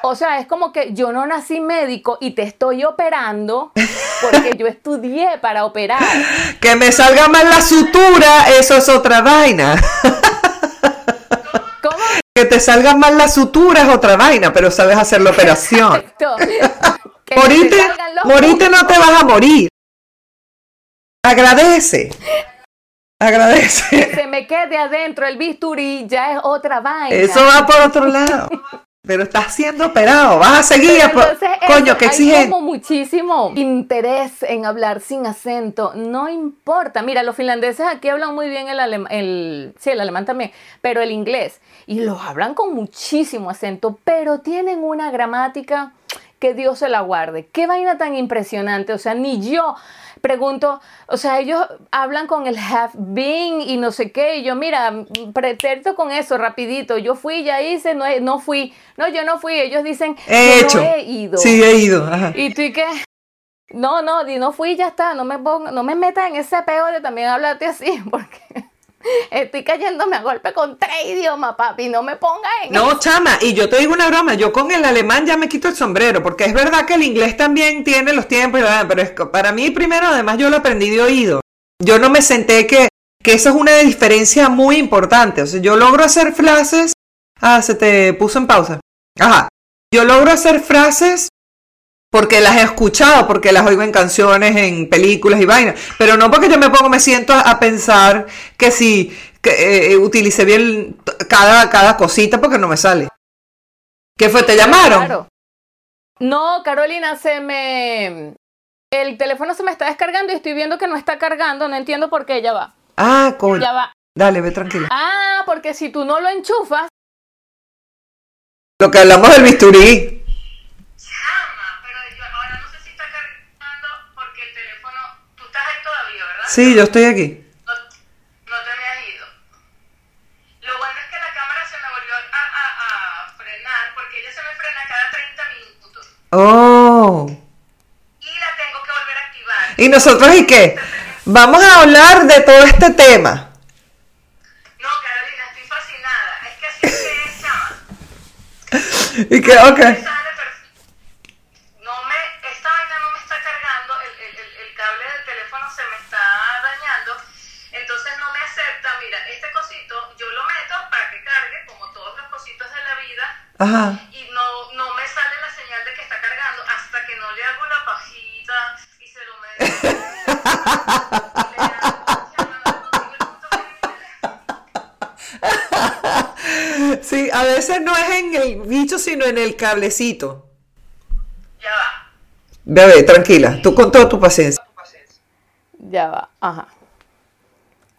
Speaker 2: O sea, es como que yo no nací médico y te estoy operando porque yo estudié para operar. [LAUGHS]
Speaker 1: Que me salga mal la sutura, eso es otra vaina. [LAUGHS]
Speaker 2: ¿Cómo?
Speaker 1: Que te salga mal la sutura es otra vaina, pero sabes hacer la operación. [LAUGHS] morite, morite no te vas a morir. Agradece. Agradece.
Speaker 2: Que se me quede adentro el bisturí ya es otra vaina.
Speaker 1: Eso va por otro lado. Pero estás siendo operado, vas a seguir. Entonces, Coño, qué exigente.
Speaker 2: Hay como muchísimo interés en hablar sin acento. No importa. Mira, los finlandeses aquí hablan muy bien el alemán, el, sí, el alemán también, pero el inglés. Y los hablan con muchísimo acento, pero tienen una gramática que Dios se la guarde. Qué vaina tan impresionante. O sea, ni yo pregunto, o sea, ellos hablan con el have been y no sé qué, y yo, mira, pretérito con eso, rapidito, yo fui, ya hice, no, no fui, no, yo no fui, ellos dicen,
Speaker 1: he hecho.
Speaker 2: no he ido.
Speaker 1: Sí, he ido.
Speaker 2: ¿Y tú y qué? No, no, no fui, ya está, no me, ponga, no me metas en ese peo de también hablarte así, [LAUGHS] porque... Estoy cayéndome a golpe con tres idiomas, papi. No me ponga en.
Speaker 1: No, chama, y yo te digo una broma. Yo con el alemán ya me quito el sombrero, porque es verdad que el inglés también tiene los tiempos, pero es, para mí, primero, además, yo lo aprendí de oído. Yo no me senté que, que eso es una diferencia muy importante. O sea, yo logro hacer frases. Ah, se te puso en pausa. Ajá. Yo logro hacer frases porque las he escuchado, porque las oigo en canciones, en películas y vainas, pero no porque yo me pongo, me siento a, pensar que si que, eh, utilicé bien cada, cada cosita porque no me sale. ¿Qué fue? ¿Te llamaron?
Speaker 2: Claro. No, Carolina, se me... El teléfono se me está descargando y estoy viendo que no está cargando, no entiendo por qué, ya va.
Speaker 1: Ah, coño.
Speaker 2: Ya va.
Speaker 1: Dale, ve tranquila.
Speaker 2: Ah, porque si tú no lo enchufas,
Speaker 1: Lo que hablamos del bisturí.
Speaker 4: ¿Verdad?
Speaker 1: Sí, yo estoy aquí.
Speaker 4: No, no te habías ido. Lo bueno es que la cámara se me volvió a, a, a frenar porque ella se me frena cada 30 minutos
Speaker 1: Oh.
Speaker 4: y la tengo que volver a activar.
Speaker 1: ¿Y nosotros y qué? Vamos a hablar de todo este tema.
Speaker 4: No, Carolina, estoy fascinada. Es que así que es, chama. [LAUGHS]
Speaker 1: Y que, ok. Ajá.
Speaker 4: y no, no me sale la señal de que está cargando hasta que no le hago la pajita y se lo meto.
Speaker 1: Sí, a veces no es en el bicho, sino en el cablecito.
Speaker 4: Ya va.
Speaker 1: Bebé, tranquila, tú con toda tu paciencia.
Speaker 2: ya va. Ajá.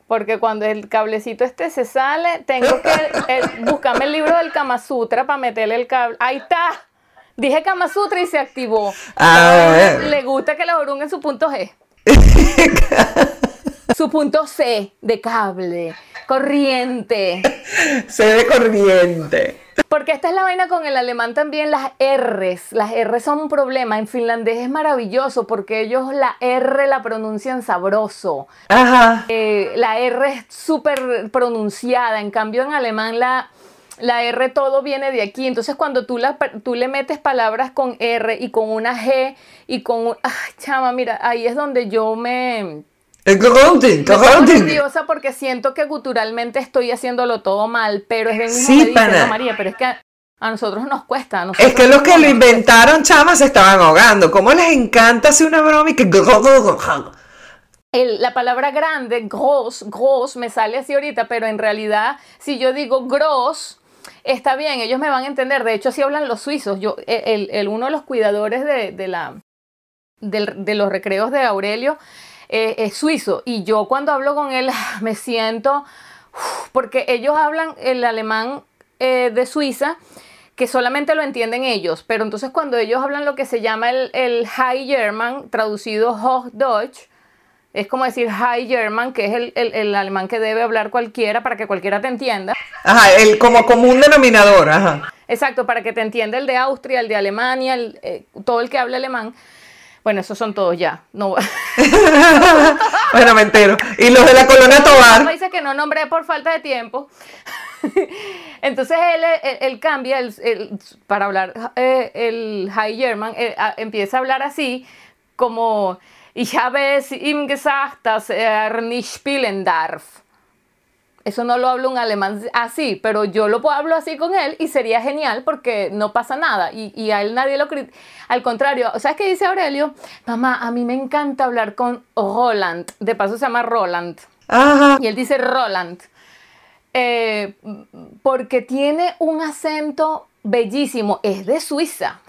Speaker 2: Porque cuando el cablecito este se sale, tengo que buscarme el libro del Kama Sutra para meterle el cable. Ahí está. Dije Kama Sutra y se activó.
Speaker 1: Ah.
Speaker 2: Le gusta que le en su punto G. [LAUGHS] su punto C de cable, corriente.
Speaker 1: Se ve corriente.
Speaker 2: Porque esta es la vaina con el alemán también, las R's. Las R son un problema. En finlandés es maravilloso porque ellos la R la pronuncian sabroso.
Speaker 1: Ajá.
Speaker 2: Eh, la R es súper pronunciada. En cambio, en alemán la, la R todo viene de aquí. Entonces, cuando tú, la, tú le metes palabras con R y con una G y con un... Ay, chama, mira, ahí es donde yo me...
Speaker 1: El
Speaker 2: pongo
Speaker 1: corronte.
Speaker 2: nerviosa porque siento que guturalmente estoy haciéndolo todo mal, pero es de
Speaker 1: Sí,
Speaker 2: me
Speaker 1: pana.
Speaker 2: "No, María, pero es que a, nosotros nos cuesta. a nosotros
Speaker 1: Es que los que lo
Speaker 2: nos cuesta".
Speaker 1: inventaron, chamas, se estaban ahogando. ¿Cómo les encanta hacer una broma y que...
Speaker 2: El- la palabra grande, gross, gross, me sale así ahorita, pero en realidad, si yo digo gross, está bien, ellos me van a entender. De hecho, así hablan los suizos. Yo, el, el- uno de los cuidadores de, de la, del- de los recreos de Aurelio eh, es suizo. Y yo cuando hablo con él [LAUGHS] me siento, uf, porque ellos hablan el alemán eh, de Suiza que solamente lo entienden ellos, pero entonces cuando ellos hablan lo que se llama el, el High German, traducido Hochdeutsch, es como decir High German, que es el, el- el alemán que debe hablar cualquiera para que cualquiera te entienda.
Speaker 1: Ajá, el como común denominador, ajá.
Speaker 2: Exacto, para que te entienda el de Austria, el de Alemania, el, eh, todo el que habla alemán. Bueno, esos son todos ya. No, [LAUGHS]
Speaker 1: bueno, me entero. Y los de la colonia Tobar.
Speaker 2: países que no nombré por falta de tiempo. [LAUGHS] Entonces él, él- él cambia el- el- para hablar eh, el High German, eh, empieza a hablar así como Ich habe es ihm gesagt, dass er nicht spielen darf. Eso no lo hablo un alemán así, pero yo lo hablo así con él y sería genial porque no pasa nada y, y a él nadie lo critica. Al contrario, ¿sabes qué dice Aurelio? Mamá, a mí me encanta hablar con Roland. De paso se llama Roland.
Speaker 1: Ajá.
Speaker 2: Y él dice Roland. Eh, porque tiene un acento bellísimo. Es de Suiza.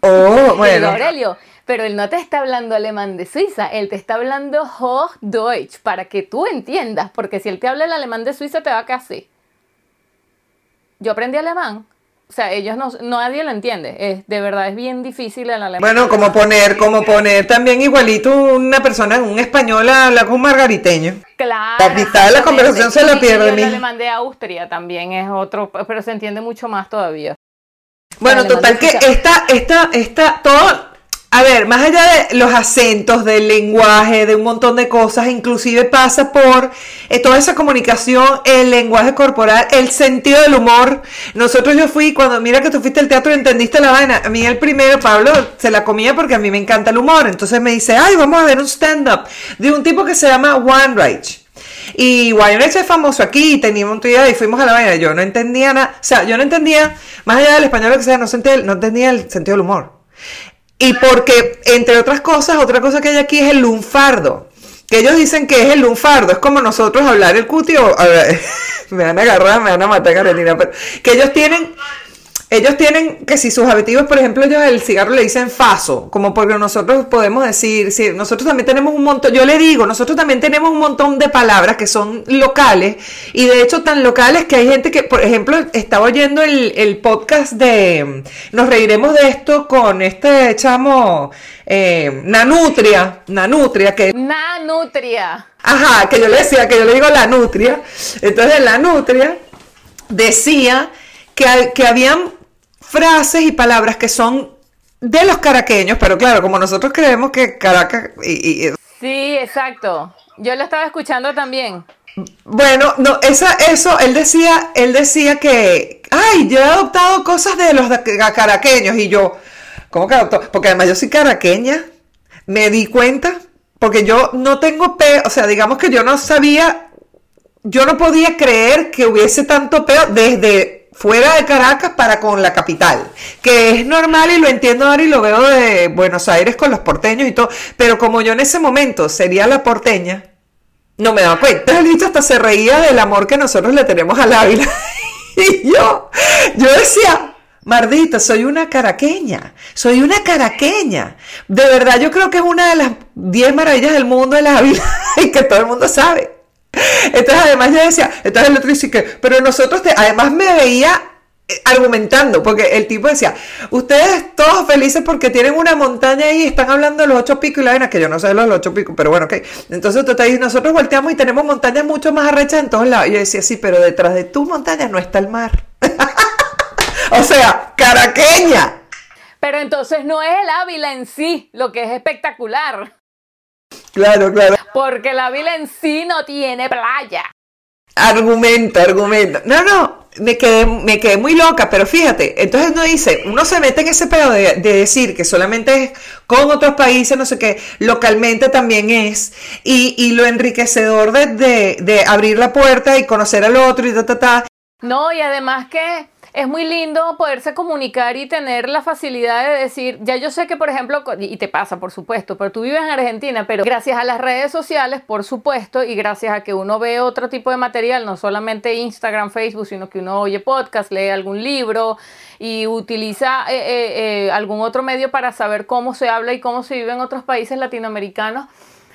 Speaker 1: Oh, [LAUGHS] bueno.
Speaker 2: Aurelio, pero él no te está hablando alemán de Suiza, él te está hablando Hochdeutsch para que tú entiendas, porque si él te habla el alemán de Suiza te va a quedar así. Yo aprendí alemán, o sea, ellos no, nadie lo entiende, es, de verdad es bien difícil el alemán.
Speaker 1: Bueno, como poner, como poner también igualito una persona, un español a hablar con un margariteño.
Speaker 2: Claro.
Speaker 1: La mitad de la conversación se la pierde,
Speaker 2: El alemán de Austria también es otro, pero se entiende mucho más todavía.
Speaker 1: Bueno, total que esta, esta, esta, todo, a ver, más allá de los acentos, del lenguaje, de un montón de cosas, inclusive pasa por eh, toda esa comunicación, el lenguaje corporal, el sentido del humor. Nosotros yo fui, cuando mira que tú fuiste al teatro y entendiste la vaina, a mí el primero, Pablo, se la comía porque a mí me encanta el humor, entonces me dice, ay, vamos a ver un stand-up de un tipo que se llama Rage. Y Waynex es famoso aquí, teníamos un día y fuimos a la vaina. Yo no entendía nada, o sea, yo no entendía, más allá del español, lo que sea, no, sentía, no entendía el sentido del humor. Y porque, entre otras cosas, otra cosa que hay aquí es el lunfardo. Que ellos dicen que es el lunfardo, es como nosotros hablar el cutio. [LAUGHS] me van a agarrar, me van a matar, Carolina. Pero, que ellos tienen ellos tienen que si sus objetivos, por ejemplo, ellos el cigarro le dicen faso, como porque nosotros podemos decir, si nosotros también tenemos un montón, yo le digo, nosotros también tenemos un montón de palabras que son locales y de hecho tan locales que hay gente que, por ejemplo, estaba oyendo el, el podcast de, nos reiremos de esto con este chamo, eh, Nanutria, Nanutria, que...
Speaker 2: Nanutria.
Speaker 1: Ajá, que yo le decía, que yo le digo la nutria. Entonces la nutria decía que, que habían frases y palabras que son de los caraqueños, pero claro, como nosotros creemos que Caracas y, y-
Speaker 2: Sí, exacto. Yo lo estaba escuchando también.
Speaker 1: bueno, no, esa, eso, él decía, él decía que, ay, yo he adoptado cosas de los caraqueños y yo, ¿cómo que adoptó? Porque además yo soy caraqueña, me di cuenta, porque yo no tengo peo, o sea, digamos que yo no sabía, yo no podía creer que hubiese tanto peo desde fuera de Caracas para con la capital, que es normal y lo entiendo ahora y lo veo de Buenos Aires con los porteños y todo, pero como yo en ese momento sería la porteña, no me daba cuenta, [LAUGHS] el hasta se reía del amor que nosotros le tenemos al Ávila. [LAUGHS] y yo, yo decía, Mardita, soy una caraqueña, soy una caraqueña. De verdad, yo creo que es una de las 10 maravillas del mundo el Ávila [LAUGHS] y que todo el mundo sabe. Entonces, además, yo decía, entonces el otro dice que, pero nosotros, te, además me veía eh, argumentando, porque el tipo decía, ustedes todos felices porque tienen una montaña y están hablando de los ocho picos y la vaina, que yo no sé de los ocho picos, pero bueno, ok. Entonces tú te dices, nosotros volteamos y tenemos montañas mucho más arrechas en todos lados. Y yo decía, sí, pero detrás de tu montaña no está el mar. [LAUGHS] o sea, caraqueña.
Speaker 2: Pero entonces no es el Ávila en sí lo que es espectacular,
Speaker 1: Claro, claro.
Speaker 2: porque el Ávila en sí no tiene playa.
Speaker 1: Argumento, argumento. No, no, me quedé, me quedé muy loca, pero fíjate, entonces uno dice, uno se mete en ese pedo de, de decir que solamente es con otros países, no sé qué, localmente también es, y, y lo enriquecedor de, de, de abrir la puerta y conocer al otro y ta, ta, ta.
Speaker 2: No, y además que es muy lindo poderse comunicar y tener la facilidad de decir, ya yo sé que, por ejemplo, y te pasa, por supuesto, pero tú vives en Argentina, pero gracias a las redes sociales, por supuesto, y gracias a que uno ve otro tipo de material, no solamente Instagram, Facebook, sino que uno oye podcast, lee algún libro y utiliza eh, eh, eh, algún otro medio para saber cómo se habla y cómo se vive en otros países latinoamericanos.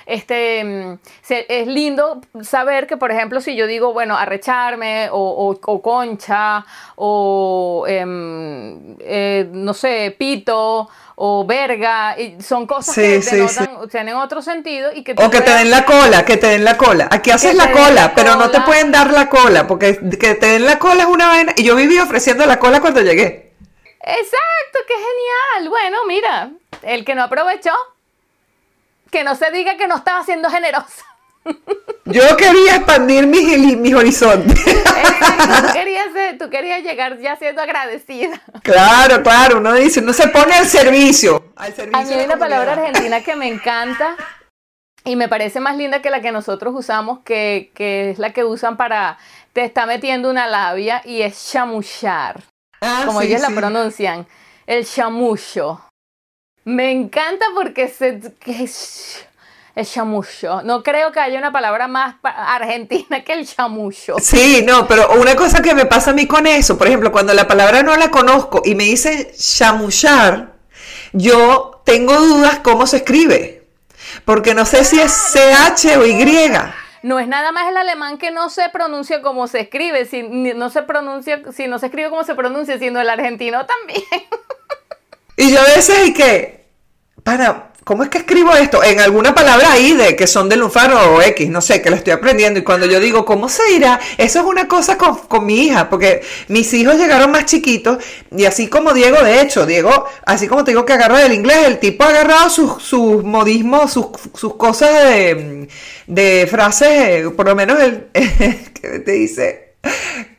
Speaker 2: Este, mm, se- es lindo saber que, por ejemplo, si yo digo, bueno, arrecharme o, o- o concha o, em, eh, no sé, pito o verga, y son cosas
Speaker 1: Sí,
Speaker 2: que
Speaker 1: sí,
Speaker 2: denotan, tienen otro sentido y que
Speaker 1: O que te den la cola, que te den la cola. Aquí haces la cola,
Speaker 2: la
Speaker 1: pero no te pueden dar la cola, porque que te den la cola es una vaina. Y yo viví ofreciendo la cola cuando llegué.
Speaker 2: Exacto, qué genial. Bueno, mira, el que no aprovechó, que no se diga que no estaba siendo generosa.
Speaker 1: Yo quería expandir mis, mis horizontes.
Speaker 2: Exacto, tú querías, ser- tú querías llegar ya siendo agradecida.
Speaker 1: Claro, claro, uno dice, uno se pone al servicio. Al servicio
Speaker 2: A mí hay una palabra argentina que me encanta y me parece más linda que la que nosotros usamos, que, que es la que usan para te está metiendo una labia y es chamullar,
Speaker 1: Ah,
Speaker 2: como
Speaker 1: sí,
Speaker 2: ellos
Speaker 1: sí.
Speaker 2: la pronuncian, el chamullo. Me encanta porque se, el chamullo. No creo que haya una palabra más argentina que el chamullo.
Speaker 1: Sí, no, pero una cosa que me pasa a mí con eso, por ejemplo, cuando la palabra no la conozco y me dicen chamullar, yo tengo dudas cómo se escribe, porque no sé si es CH o Y.
Speaker 2: No es nada más el alemán que no se pronuncia como se escribe, si no se pronuncia, si no se escribe como se pronuncia, sino el argentino también. [LAUGHS]
Speaker 1: Y yo a veces, ¿y qué? Para, ¿cómo es que escribo esto? En alguna palabra ahí de que son de lunfaro o X, no sé, que lo estoy aprendiendo. Y cuando yo digo, ¿cómo se dirá? Eso es una cosa con, con mi hija, porque mis hijos llegaron más chiquitos y así como Diego, de hecho, Diego, así como te digo que agarra del inglés, el tipo ha agarrado sus, sus modismos, sus, sus cosas de, de frases, eh, por lo menos el [LAUGHS] que te dice.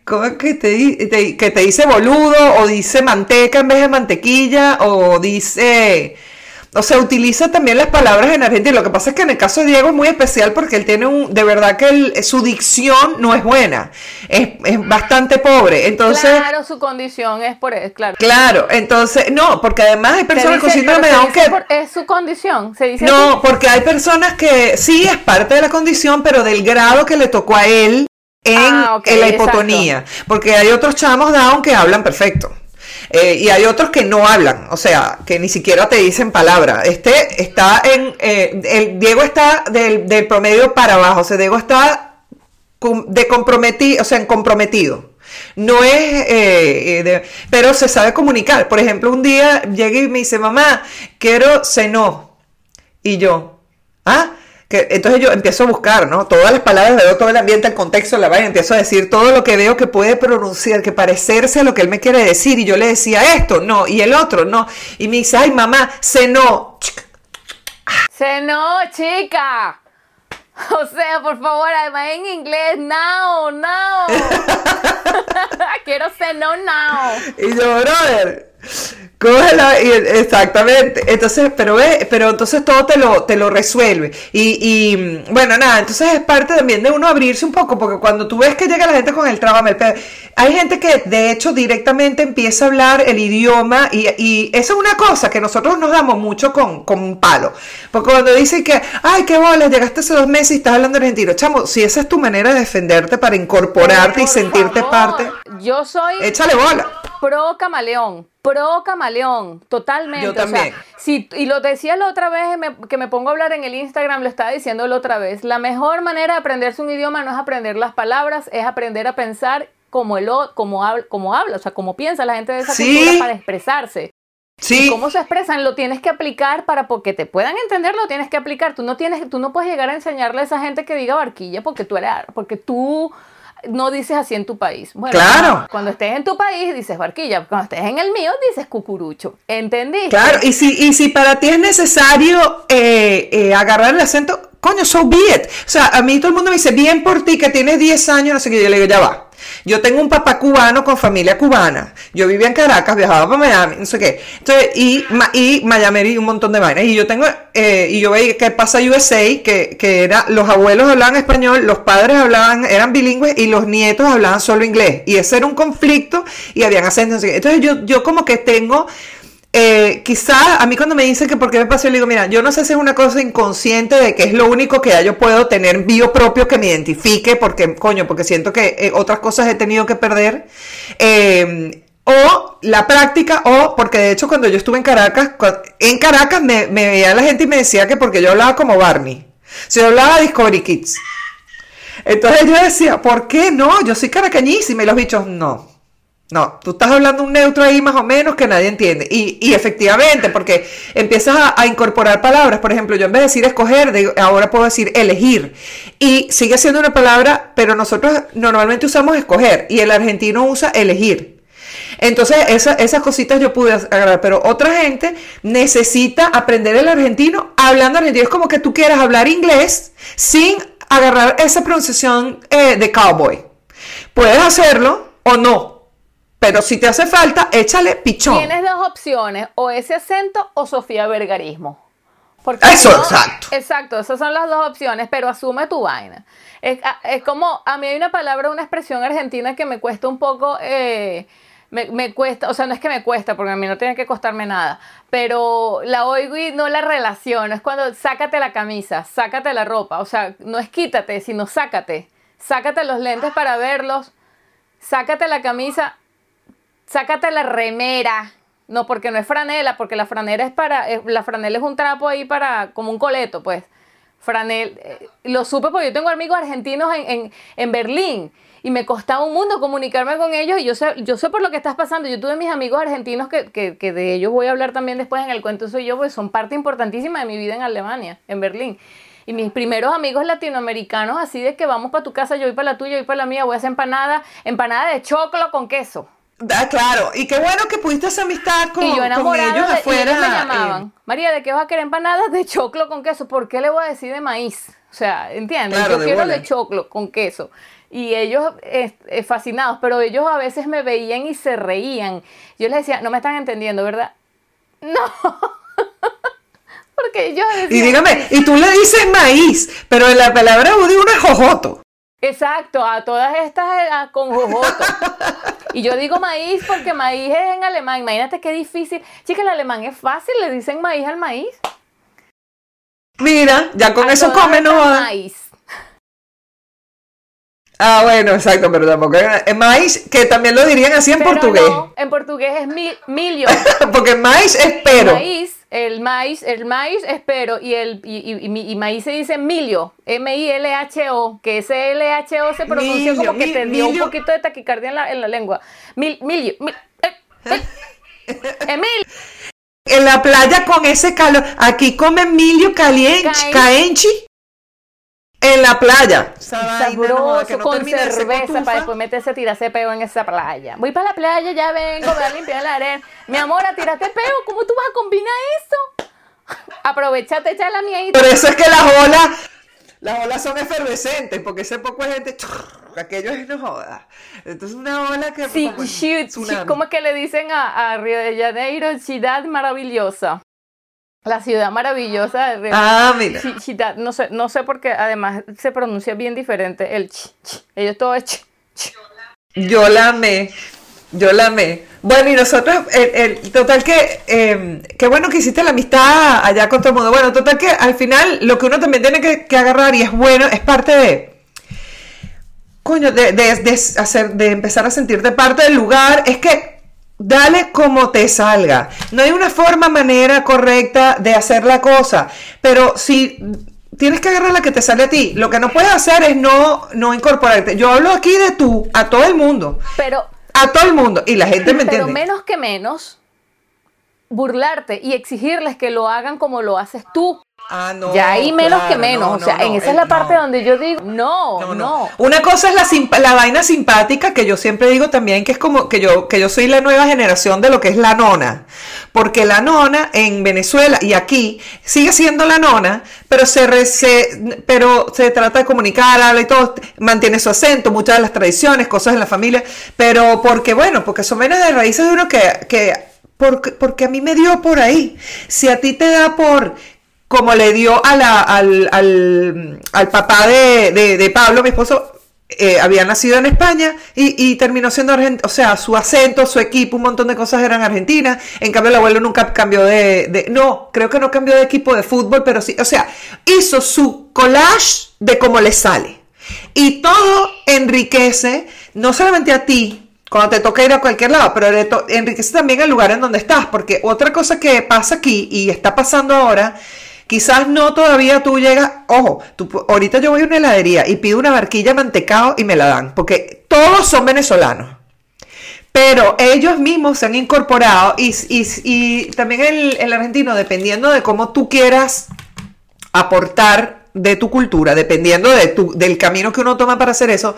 Speaker 1: ¿Cómo que te, te- que te dice boludo o dice manteca en vez de mantequilla o dice... O sea, utiliza también las palabras en Argentina. Lo que pasa es que en el caso de Diego es muy especial porque él tiene un... De verdad que él- su dicción no es buena. Es, es bastante pobre. Entonces...
Speaker 2: claro, su condición es por eso, claro.
Speaker 1: Claro, entonces... No, porque además hay personas con
Speaker 2: dice-
Speaker 1: síndrome
Speaker 2: pero
Speaker 1: de Down que...
Speaker 2: por- es su condición, se dice
Speaker 1: No,
Speaker 2: así.
Speaker 1: porque hay personas que sí es parte de la condición, pero del grado que le tocó a él en,
Speaker 2: Ah,
Speaker 1: en la hipotonía. Porque hay otros chamos down que hablan perfecto. Eh, y hay otros que no hablan, o sea, que ni siquiera te dicen palabra. Este está en, eh, el Diego está del, del promedio para abajo, o sea, Diego está de comprometido, o sea, en comprometido. No es, eh, de- pero se sabe comunicar. Por ejemplo, un día llega y me dice, mamá, quiero seno. Y yo, ¿ah? Que, entonces yo empiezo a buscar, ¿no? Todas las palabras, veo todo el ambiente, el contexto, la vaina, empiezo a decir todo lo que veo que puede pronunciar, que parecerse a lo que él me quiere decir. Y yo le decía esto, no, y el otro, no. Y me dice, ay, mamá.
Speaker 2: Se no, chica. O sea, por favor, además en inglés, now, now. [LAUGHS] [LAUGHS] Quiero ser no now.
Speaker 1: Y yo, brother, cógela y exactamente. Entonces, pero ve, pero entonces todo te lo, te lo resuelve. Y, y, bueno, nada, entonces es parte también de uno abrirse un poco, porque cuando tú ves que llega la gente con el pe- hay gente que de hecho directamente empieza a hablar el idioma y, y esa es una cosa que nosotros nos damos mucho con, con un palo. Porque cuando dicen que, ay, qué bolas, llegaste hace dos meses y estás hablando argentino, chamo, si esa es tu manera de defenderte para incorporarte y sentirte
Speaker 2: favor,
Speaker 1: parte,
Speaker 2: Yo soy
Speaker 1: échale bola.
Speaker 2: pro camaleón, pro camaleón, totalmente.
Speaker 1: Yo
Speaker 2: o sea,
Speaker 1: también.
Speaker 2: si, y lo decía la otra vez me- que me pongo a hablar en el Instagram, lo estaba diciendo la otra vez. La mejor manera de aprenderse un idioma no es aprender las palabras, es aprender a pensar como, el, como, habla, como habla, o sea, como piensa la gente de esa
Speaker 1: Sí.
Speaker 2: cultura para expresarse.
Speaker 1: Sí.
Speaker 2: ¿Cómo se expresan? Lo tienes que aplicar para porque te puedan entender, lo tienes que aplicar. Tú no tienes, tú no puedes llegar a enseñarle a esa gente que diga barquilla porque tú eres, porque tú no dices así en tu país. Bueno,
Speaker 1: Claro.
Speaker 2: Cuando estés en tu país dices barquilla, cuando estés en el mío dices cucurucho. ¿Entendiste?
Speaker 1: Claro, y si, y si para ti es necesario eh, eh, agarrar el acento, coño, so be it. O sea, a mí todo el mundo me dice, bien por ti que tienes 10 años, no sé qué, yo le digo, ya va. Yo tengo un papá cubano con familia cubana. Yo vivía en Caracas, viajaba para Miami, no sé qué. Entonces, y, y Miami y un montón de vainas. Y yo tengo, eh, y yo veía que pasa USA, que, que era, los abuelos hablaban español, los padres hablaban, eran bilingües y los nietos hablaban solo inglés. Y ese era un conflicto y habían acentos. no sé. Entonces yo, yo como que tengo eh, quizás a mí cuando me dicen que por qué me pasó, yo digo, mira, yo no sé si es una cosa inconsciente de que es lo único que ya yo puedo tener bio propio que me identifique, porque, coño, porque siento que eh, otras cosas he tenido que perder. eh, o la práctica, o porque de hecho cuando yo estuve en Caracas, en Caracas me, me veía la gente y me decía que porque yo hablaba como Barney. Si yo hablaba Discovery Kids. Entonces yo decía, ¿por qué no? Yo soy caracañísima. Y los bichos, no. No, tú estás hablando un neutro ahí más o menos que nadie entiende. Y, y efectivamente, porque empiezas a, incorporar palabras. Por ejemplo, yo en vez de decir escoger, ahora puedo decir elegir. Y sigue siendo una palabra, pero nosotros normalmente usamos escoger y el argentino usa elegir. Entonces, esa- esas cositas yo pude agarrar, pero otra gente necesita aprender el argentino hablando argentino. Es como que tú quieras hablar inglés sin agarrar esa pronunciación eh, de cowboy. Puedes hacerlo o no, pero si te hace falta, échale pichón.
Speaker 2: Tienes dos opciones, o ese acento o Sofía Vergarismo. Porque
Speaker 1: Eso,
Speaker 2: no-
Speaker 1: exacto.
Speaker 2: Exacto, esas son las dos opciones, pero asume tu vaina. Es, a- es como, a mí hay una palabra, una expresión argentina que me cuesta un poco, eh, me, me cuesta, o sea, no es que me cuesta, porque a mí no tiene que costarme nada, pero la oigo y no la relaciono. Es cuando sácate la camisa, sácate la ropa, o sea, no es quítate, sino sácate. Sácate los lentes para verlos, sácate la camisa, sácate la remera. No, porque no es franela, porque la franela es para, eh, la franela es un trapo ahí para, como un coleto, pues. Franel, eh, lo supe porque yo tengo amigos argentinos en, en, en Berlín y me costaba un mundo comunicarme con ellos y yo sé, yo sé por lo que estás pasando. Yo tuve mis amigos argentinos que, que, que de ellos voy a hablar también después en el cuento soy yo, pues son parte importantísima de mi vida en Alemania, en Berlín. Y mis primeros amigos latinoamericanos, así de que vamos para tu casa, yo voy para la tuya, yo voy para la mía, voy a hacer empanada, empanada de choclo con queso.
Speaker 1: Ah, claro, y qué bueno que pudiste hacer amistad con,
Speaker 2: y yo
Speaker 1: con
Speaker 2: enamorada
Speaker 1: ellos
Speaker 2: de- y
Speaker 1: afuera.
Speaker 2: ellos me llamaban,
Speaker 1: eh,
Speaker 2: María, ¿de qué vas a querer empanadas? De choclo con queso. ¿Por qué le voy a decir de maíz? O sea, ¿entiendes?
Speaker 1: Claro,
Speaker 2: yo
Speaker 1: de
Speaker 2: quiero
Speaker 1: bola.
Speaker 2: de choclo con queso. Y ellos eh, fascinados, pero ellos a veces me veían y se reían. Yo les decía, no me están entendiendo, ¿verdad? [LAUGHS] No. Porque ellos
Speaker 1: y dígame, y tú le dices maíz, pero en la palabra uno es jojoto.
Speaker 2: Exacto, a todas estas eh, con jojoto. Y yo digo maíz porque maíz es en alemán. Imagínate qué difícil. Chica, el alemán es fácil, le dicen maíz al maíz.
Speaker 1: Mira, ya con
Speaker 2: A
Speaker 1: eso come, no
Speaker 2: maíz.
Speaker 1: Ah, bueno, exacto, pero tampoco es maíz, que también lo dirían así en
Speaker 2: Pero
Speaker 1: portugués.
Speaker 2: no, en portugués es mi, milho. [LAUGHS]
Speaker 1: Porque maíz es pero.
Speaker 2: Maíz, el maíz, el maíz es pero y el y, y- y- maíz se dice milho, M I L H O, que ese L H O se pronuncia
Speaker 1: Milho,
Speaker 2: como que
Speaker 1: mi-
Speaker 2: te dio un
Speaker 1: milho.
Speaker 2: poquito de taquicardia en la, en la lengua. Mil, milho, mil, eh, eh, [LAUGHS] Emil,
Speaker 1: En la playa con ese calor. Aquí comen milio caliente,
Speaker 2: Caen-
Speaker 1: caenchi. En la playa.
Speaker 2: Sabroso,
Speaker 1: que no
Speaker 2: con cerveza para después meterse a tirarse peo en esa playa. Voy para la playa, ya vengo, voy a limpiar la arena. Mi amor, a tirarte peo, ¿cómo tú vas a combinar eso? [LAUGHS] Aprovechate, echa la miedita.
Speaker 1: Por eso es que las olas, las olas son efervescentes, porque ese poco de gente, aquello es no joda. Entonces una ola que
Speaker 2: Sí,
Speaker 1: como
Speaker 2: shi- ¿cómo es que le dicen a, a Río de Janeiro? Ciudad maravillosa. La ciudad maravillosa de.
Speaker 1: Ah, mira.
Speaker 2: No sé, no sé por qué, además se pronuncia bien diferente el chi, chi. Ellos todo es chi, chi.
Speaker 1: Yo la amé. Yo la amé. Bueno, y nosotros, el, el- total que, eh, qué bueno que hiciste la amistad allá con todo el mundo. Bueno, total que al final lo que uno también tiene que, que agarrar y es bueno, es parte de, coño, de, de- de hacer, de empezar a sentirte parte del lugar, es que dale como te salga. No hay una forma, manera correcta de hacer la cosa, pero si tienes que agarrar la que te sale a ti, lo que no puedes hacer es no, no incorporarte. Yo hablo aquí de tú, a todo el mundo,
Speaker 2: Pero,
Speaker 1: a todo el mundo, y la gente me
Speaker 2: pero
Speaker 1: entiende.
Speaker 2: menos que menos, burlarte y exigirles que lo hagan como lo haces tú.
Speaker 1: Ah, no,
Speaker 2: ya ahí menos
Speaker 1: claro,
Speaker 2: que menos.
Speaker 1: no,
Speaker 2: o sea,
Speaker 1: no,
Speaker 2: en esa es
Speaker 1: el-
Speaker 2: la parte donde yo digo, no, no.
Speaker 1: Una cosa es la, la vaina simpática que yo siempre digo también que es como que yo, que yo soy la nueva generación de lo que es la nona. Porque la nona en Venezuela y aquí sigue siendo la nona, pero se, re- se- pero se trata de comunicar, habla y todo, mantiene su acento, muchas de las tradiciones, cosas en la familia, pero porque bueno, porque son menos de raíces de uno que, que porque, porque a mí me dio por ahí. Si a ti te da por como le dio al, al, al papá de, de- Pablo, mi esposo, eh, había nacido en España y, terminó siendo argentino, o sea, su acento, su equipo, un montón de cosas eran argentinas, en cambio el abuelo nunca cambió de, de- no, creo que no cambió de equipo de fútbol, pero sí, o sea, hizo su collage de cómo le sale. Y todo enriquece, no solamente a ti, cuando te toca ir a cualquier lado, pero enriquece también el lugar en donde estás, porque otra cosa que pasa aquí y está pasando ahora, quizás no todavía tú llegas, ojo, tú ahorita yo voy a una heladería y pido una barquilla mantecado y me la dan, porque todos son venezolanos. Pero ellos mismos se han incorporado y, y- y también el, el argentino, dependiendo de cómo tú quieras aportar de tu cultura, dependiendo de tu, del camino que uno toma para hacer eso,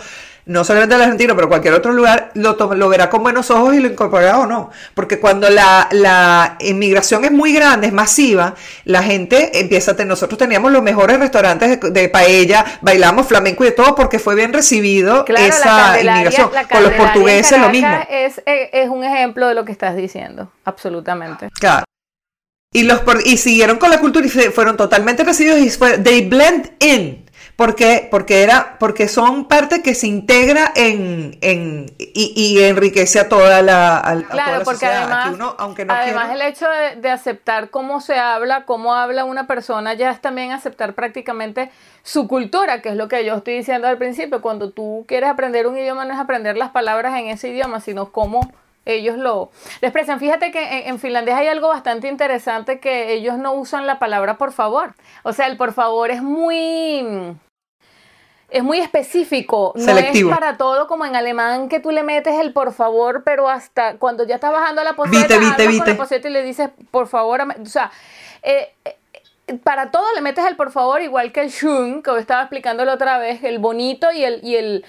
Speaker 1: no solamente el argentino, pero cualquier otro lugar, lo, lo verá con buenos ojos y lo incorporará o no. Porque cuando la, la inmigración es muy grande, es masiva, la gente empieza a tener, nosotros teníamos los mejores restaurantes de, de paella, bailamos flamenco y de todo porque fue bien recibido
Speaker 2: Claro,
Speaker 1: esa inmigración.
Speaker 2: la
Speaker 1: Con los portugueses lo mismo.
Speaker 2: Es, es un ejemplo de lo que estás diciendo, absolutamente.
Speaker 1: Claro. Y, los, y siguieron con la cultura y fueron totalmente recibidos y fue, they blend in. ¿Por qué? Porque, era, porque son parte que se integra en, en y, y enriquece a toda la, a- a toda
Speaker 2: Claro,
Speaker 1: la
Speaker 2: porque
Speaker 1: sociedad.
Speaker 2: Además,
Speaker 1: uno, aunque no
Speaker 2: además el hecho de, de aceptar cómo se habla, cómo habla una persona, ya es también aceptar prácticamente su cultura, que es lo que yo estoy diciendo al principio. Cuando tú quieres aprender un idioma, no es aprender las palabras en ese idioma, sino cómo ellos lo, lo expresan. Fíjate que en, en finlandés hay algo bastante interesante que ellos no usan la palabra por favor. O sea, el por favor es muy... Es muy específico, no
Speaker 1: Selectivo.
Speaker 2: es para todo como en alemán que tú le metes el por favor, pero hasta cuando ya estás bajando la poseta,
Speaker 1: Vite, vite,
Speaker 2: con la poseta y le dices por favor, ame-". o sea, eh, eh, para todo le metes el por favor, igual que el shun, que estaba explicándolo otra vez, el bonito y el, y el,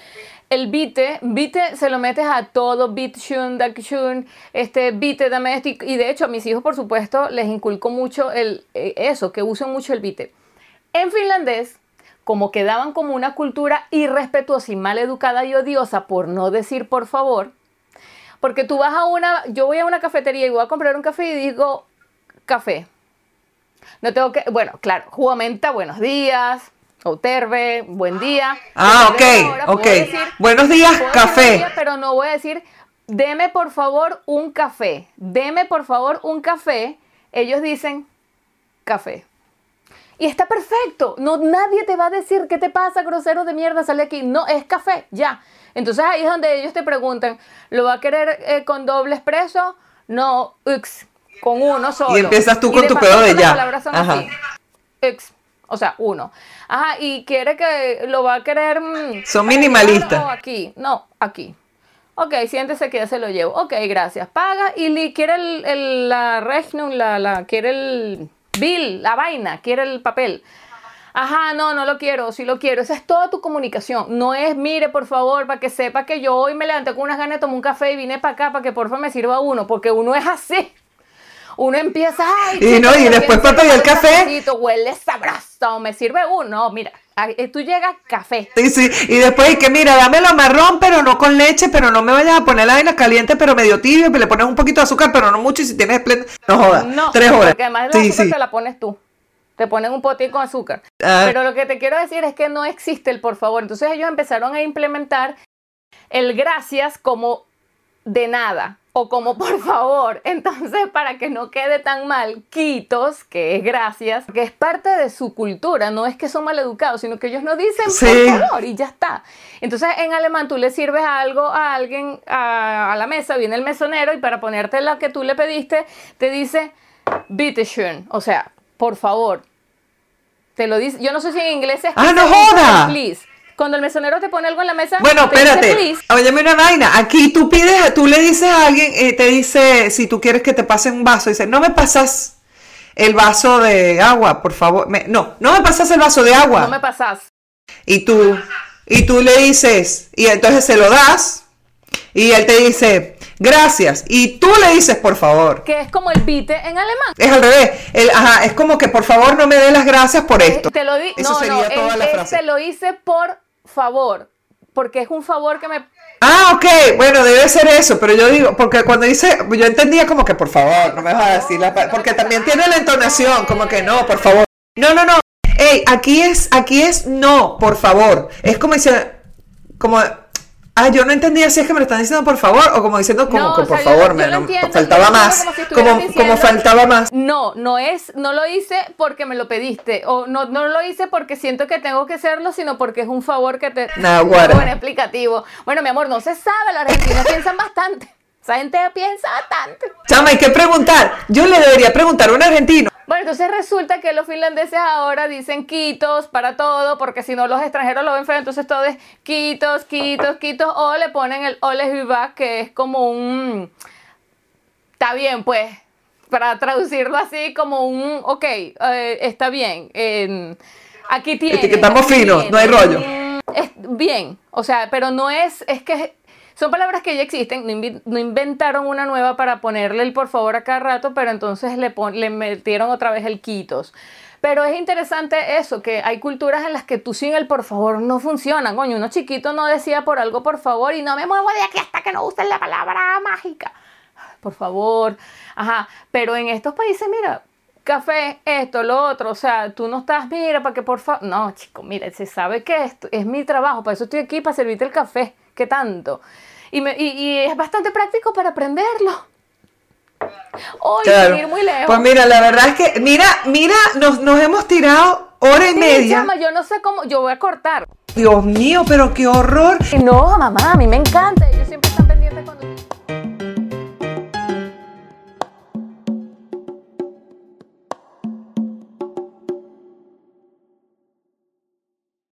Speaker 2: el vite, vite se lo metes a todo, bit shun, dak shun, este, dame esto, y, de hecho a mis hijos por supuesto les inculco mucho el, eh, eso, que usen mucho el vite. En finlandés, como quedaban como una cultura irrespetuosa y mal educada y odiosa por no decir por favor, porque tú vas a una, yo voy a una cafetería y voy a comprar un café y digo café. No tengo que, bueno, claro, jugo menta, buenos días, Outerbe, buen día.
Speaker 1: Ah, ok, ok.
Speaker 2: decir-
Speaker 1: Buenos días, café.
Speaker 2: pero no voy a decir, deme por favor un café. Deme por favor un café. Ellos dicen café. Y está perfecto. No, nadie te va a decir qué te pasa, grosero de mierda, sale aquí. No, es café, ya. Entonces ahí es donde ellos te preguntan, ¿lo va a querer eh, con doble expreso? No, ux, con uno solo.
Speaker 1: Y empiezas tú con tu pedo de
Speaker 2: las
Speaker 1: ya.
Speaker 2: palabras son
Speaker 1: Ajá.
Speaker 2: así. Ux, o sea, uno. Ajá, y quiere que lo va a querer. mm,
Speaker 1: Son minimalistas.
Speaker 2: o aquí. No, aquí. Ok, siéntese que ya se lo llevo. Ok, gracias. Paga y li- quiere el, el- la Rechnung, la, la, quiere el bill, la vaina, quiere el papel. Ajá, no, no lo quiero, sí lo quiero. Esa es toda tu comunicación. No es, mire, por favor, para que sepa que yo hoy me levanté con unas ganas de tomar un café y vine para acá para que por favor me sirva uno, porque uno es así. Uno empieza, ay,
Speaker 1: Y no, y después para pedir el café.
Speaker 2: Huele sabroso, me sirve uno. No, mira, tú llegas café.
Speaker 1: Sí, sí. Y después, y que mira, dámelo marrón, pero no con leche, pero no me vayas a poner la vaina caliente, pero medio tibio, le pones un poquito de azúcar, pero no mucho, y si tienes esplenda, no jodas.
Speaker 2: No,
Speaker 1: Tres horas.
Speaker 2: Porque además la
Speaker 1: Sí,
Speaker 2: azúcar
Speaker 1: sí.
Speaker 2: te la pones tú. Te ponen un potín con azúcar.
Speaker 1: Ah.
Speaker 2: Pero lo que te quiero decir es que no existe el por favor. Entonces ellos empezaron a implementar el gracias como de nada o como por favor. [LAUGHS] Entonces, para que no quede tan mal, quitos, que es gracias, que es parte de su cultura, no es que son maleducados, sino que ellos no dicen
Speaker 1: Sí.
Speaker 2: por favor y ya está. Entonces, en alemán tú le sirves algo a alguien a, a la mesa, viene el mesonero y para ponerte lo que tú le pediste, te dice bitte schön, o sea, por favor. Te lo dice, yo no sé si en inglés es que
Speaker 1: ¡Ah, no joda!
Speaker 2: please. Cuando el mesonero te pone algo en la mesa,
Speaker 1: Bueno,
Speaker 2: te dice
Speaker 1: espérate.
Speaker 2: please.
Speaker 1: Óyeme una vaina. Aquí tú pides, tú le dices a alguien, eh, te dice, si tú quieres que te pasen un vaso, dice, no me pasas el vaso de agua, por favor. Me- no, no me pasas el vaso de agua.
Speaker 2: No me pasas.
Speaker 1: Y tú, y tú le dices, y entonces se lo das, y él te dice, gracias. Y tú le dices, por favor.
Speaker 2: Que es como el bite en alemán.
Speaker 1: Es al revés. El, ajá, es como que por favor no me dé las gracias por esto.
Speaker 2: Te lo di
Speaker 1: Eso
Speaker 2: no,
Speaker 1: sería
Speaker 2: no,
Speaker 1: toda
Speaker 2: el-
Speaker 1: la frase.
Speaker 2: te lo hice por favor. Porque es un favor que me.
Speaker 1: Ah, ok, bueno, debe ser eso, pero yo digo, porque cuando dice, yo entendía como que por favor, no me vas a decir la porque también tiene la entonación, como que no, por favor. No, no, no. Ey, aquí es, aquí es no, por favor. Es como dice, como, ah, yo no entendía si es que me lo están diciendo por favor o como diciendo como
Speaker 2: No,
Speaker 1: que
Speaker 2: o
Speaker 1: por
Speaker 2: sea, yo-
Speaker 1: favor,
Speaker 2: yo
Speaker 1: me,
Speaker 2: lo entiendo,
Speaker 1: faltaba
Speaker 2: yo
Speaker 1: más,
Speaker 2: como si
Speaker 1: como, faltaba más.
Speaker 2: No, no es, no lo hice porque me lo pediste. O no, no lo hice porque siento que tengo que hacerlo, sino porque es un favor que te.
Speaker 1: Nah.
Speaker 2: Bueno, explicativo. Bueno, mi amor, no se sabe, los argentinos piensan bastante. Esa gente piensa bastante.
Speaker 1: Chama, hay que preguntar. Yo le debería preguntar a un argentino.
Speaker 2: Bueno, entonces resulta que los finlandeses ahora dicen quitos para todo, porque si no los extranjeros lo ven feo, entonces todo es quitos, quitos, quitos, o le ponen el ole hyvä, que es como un... Está bien, pues, para traducirlo así, como un, ok, eh, está bien, eh, aquí tiene.
Speaker 1: Etiquetamos
Speaker 2: aquí
Speaker 1: fino,
Speaker 2: tiene,
Speaker 1: no hay rollo.
Speaker 2: Es bien, o sea, pero no es, es que son palabras que ya existen, no, no inventaron una nueva para ponerle el por favor a cada rato, pero entonces le, pon- le metieron otra vez el quitos. Pero es interesante eso, que hay culturas en las que tú sin el por favor no funcionan. Coño, uno chiquito no decía por algo por favor y no me muevo de aquí hasta que no usen la palabra mágica. Por favor. Ajá. Pero en estos países, mira, café, esto, lo otro. O sea, tú no estás, mira, para que por favor. No, chico, mira, se sabe que esto es mi trabajo. Para eso estoy aquí, para servirte el café. ¿Qué tanto? Y, me- y- y es bastante práctico para aprenderlo. Hoy,
Speaker 1: Claro.
Speaker 2: ir muy lejos.
Speaker 1: Pues mira, la verdad es que, mira, mira, nos, nos hemos tirado hora y media.
Speaker 2: chama, yo no sé cómo, yo voy a cortar.
Speaker 1: Dios mío, pero qué horror.
Speaker 2: No, mamá, a mí me encanta. Ellos siempre están pendientes cuando...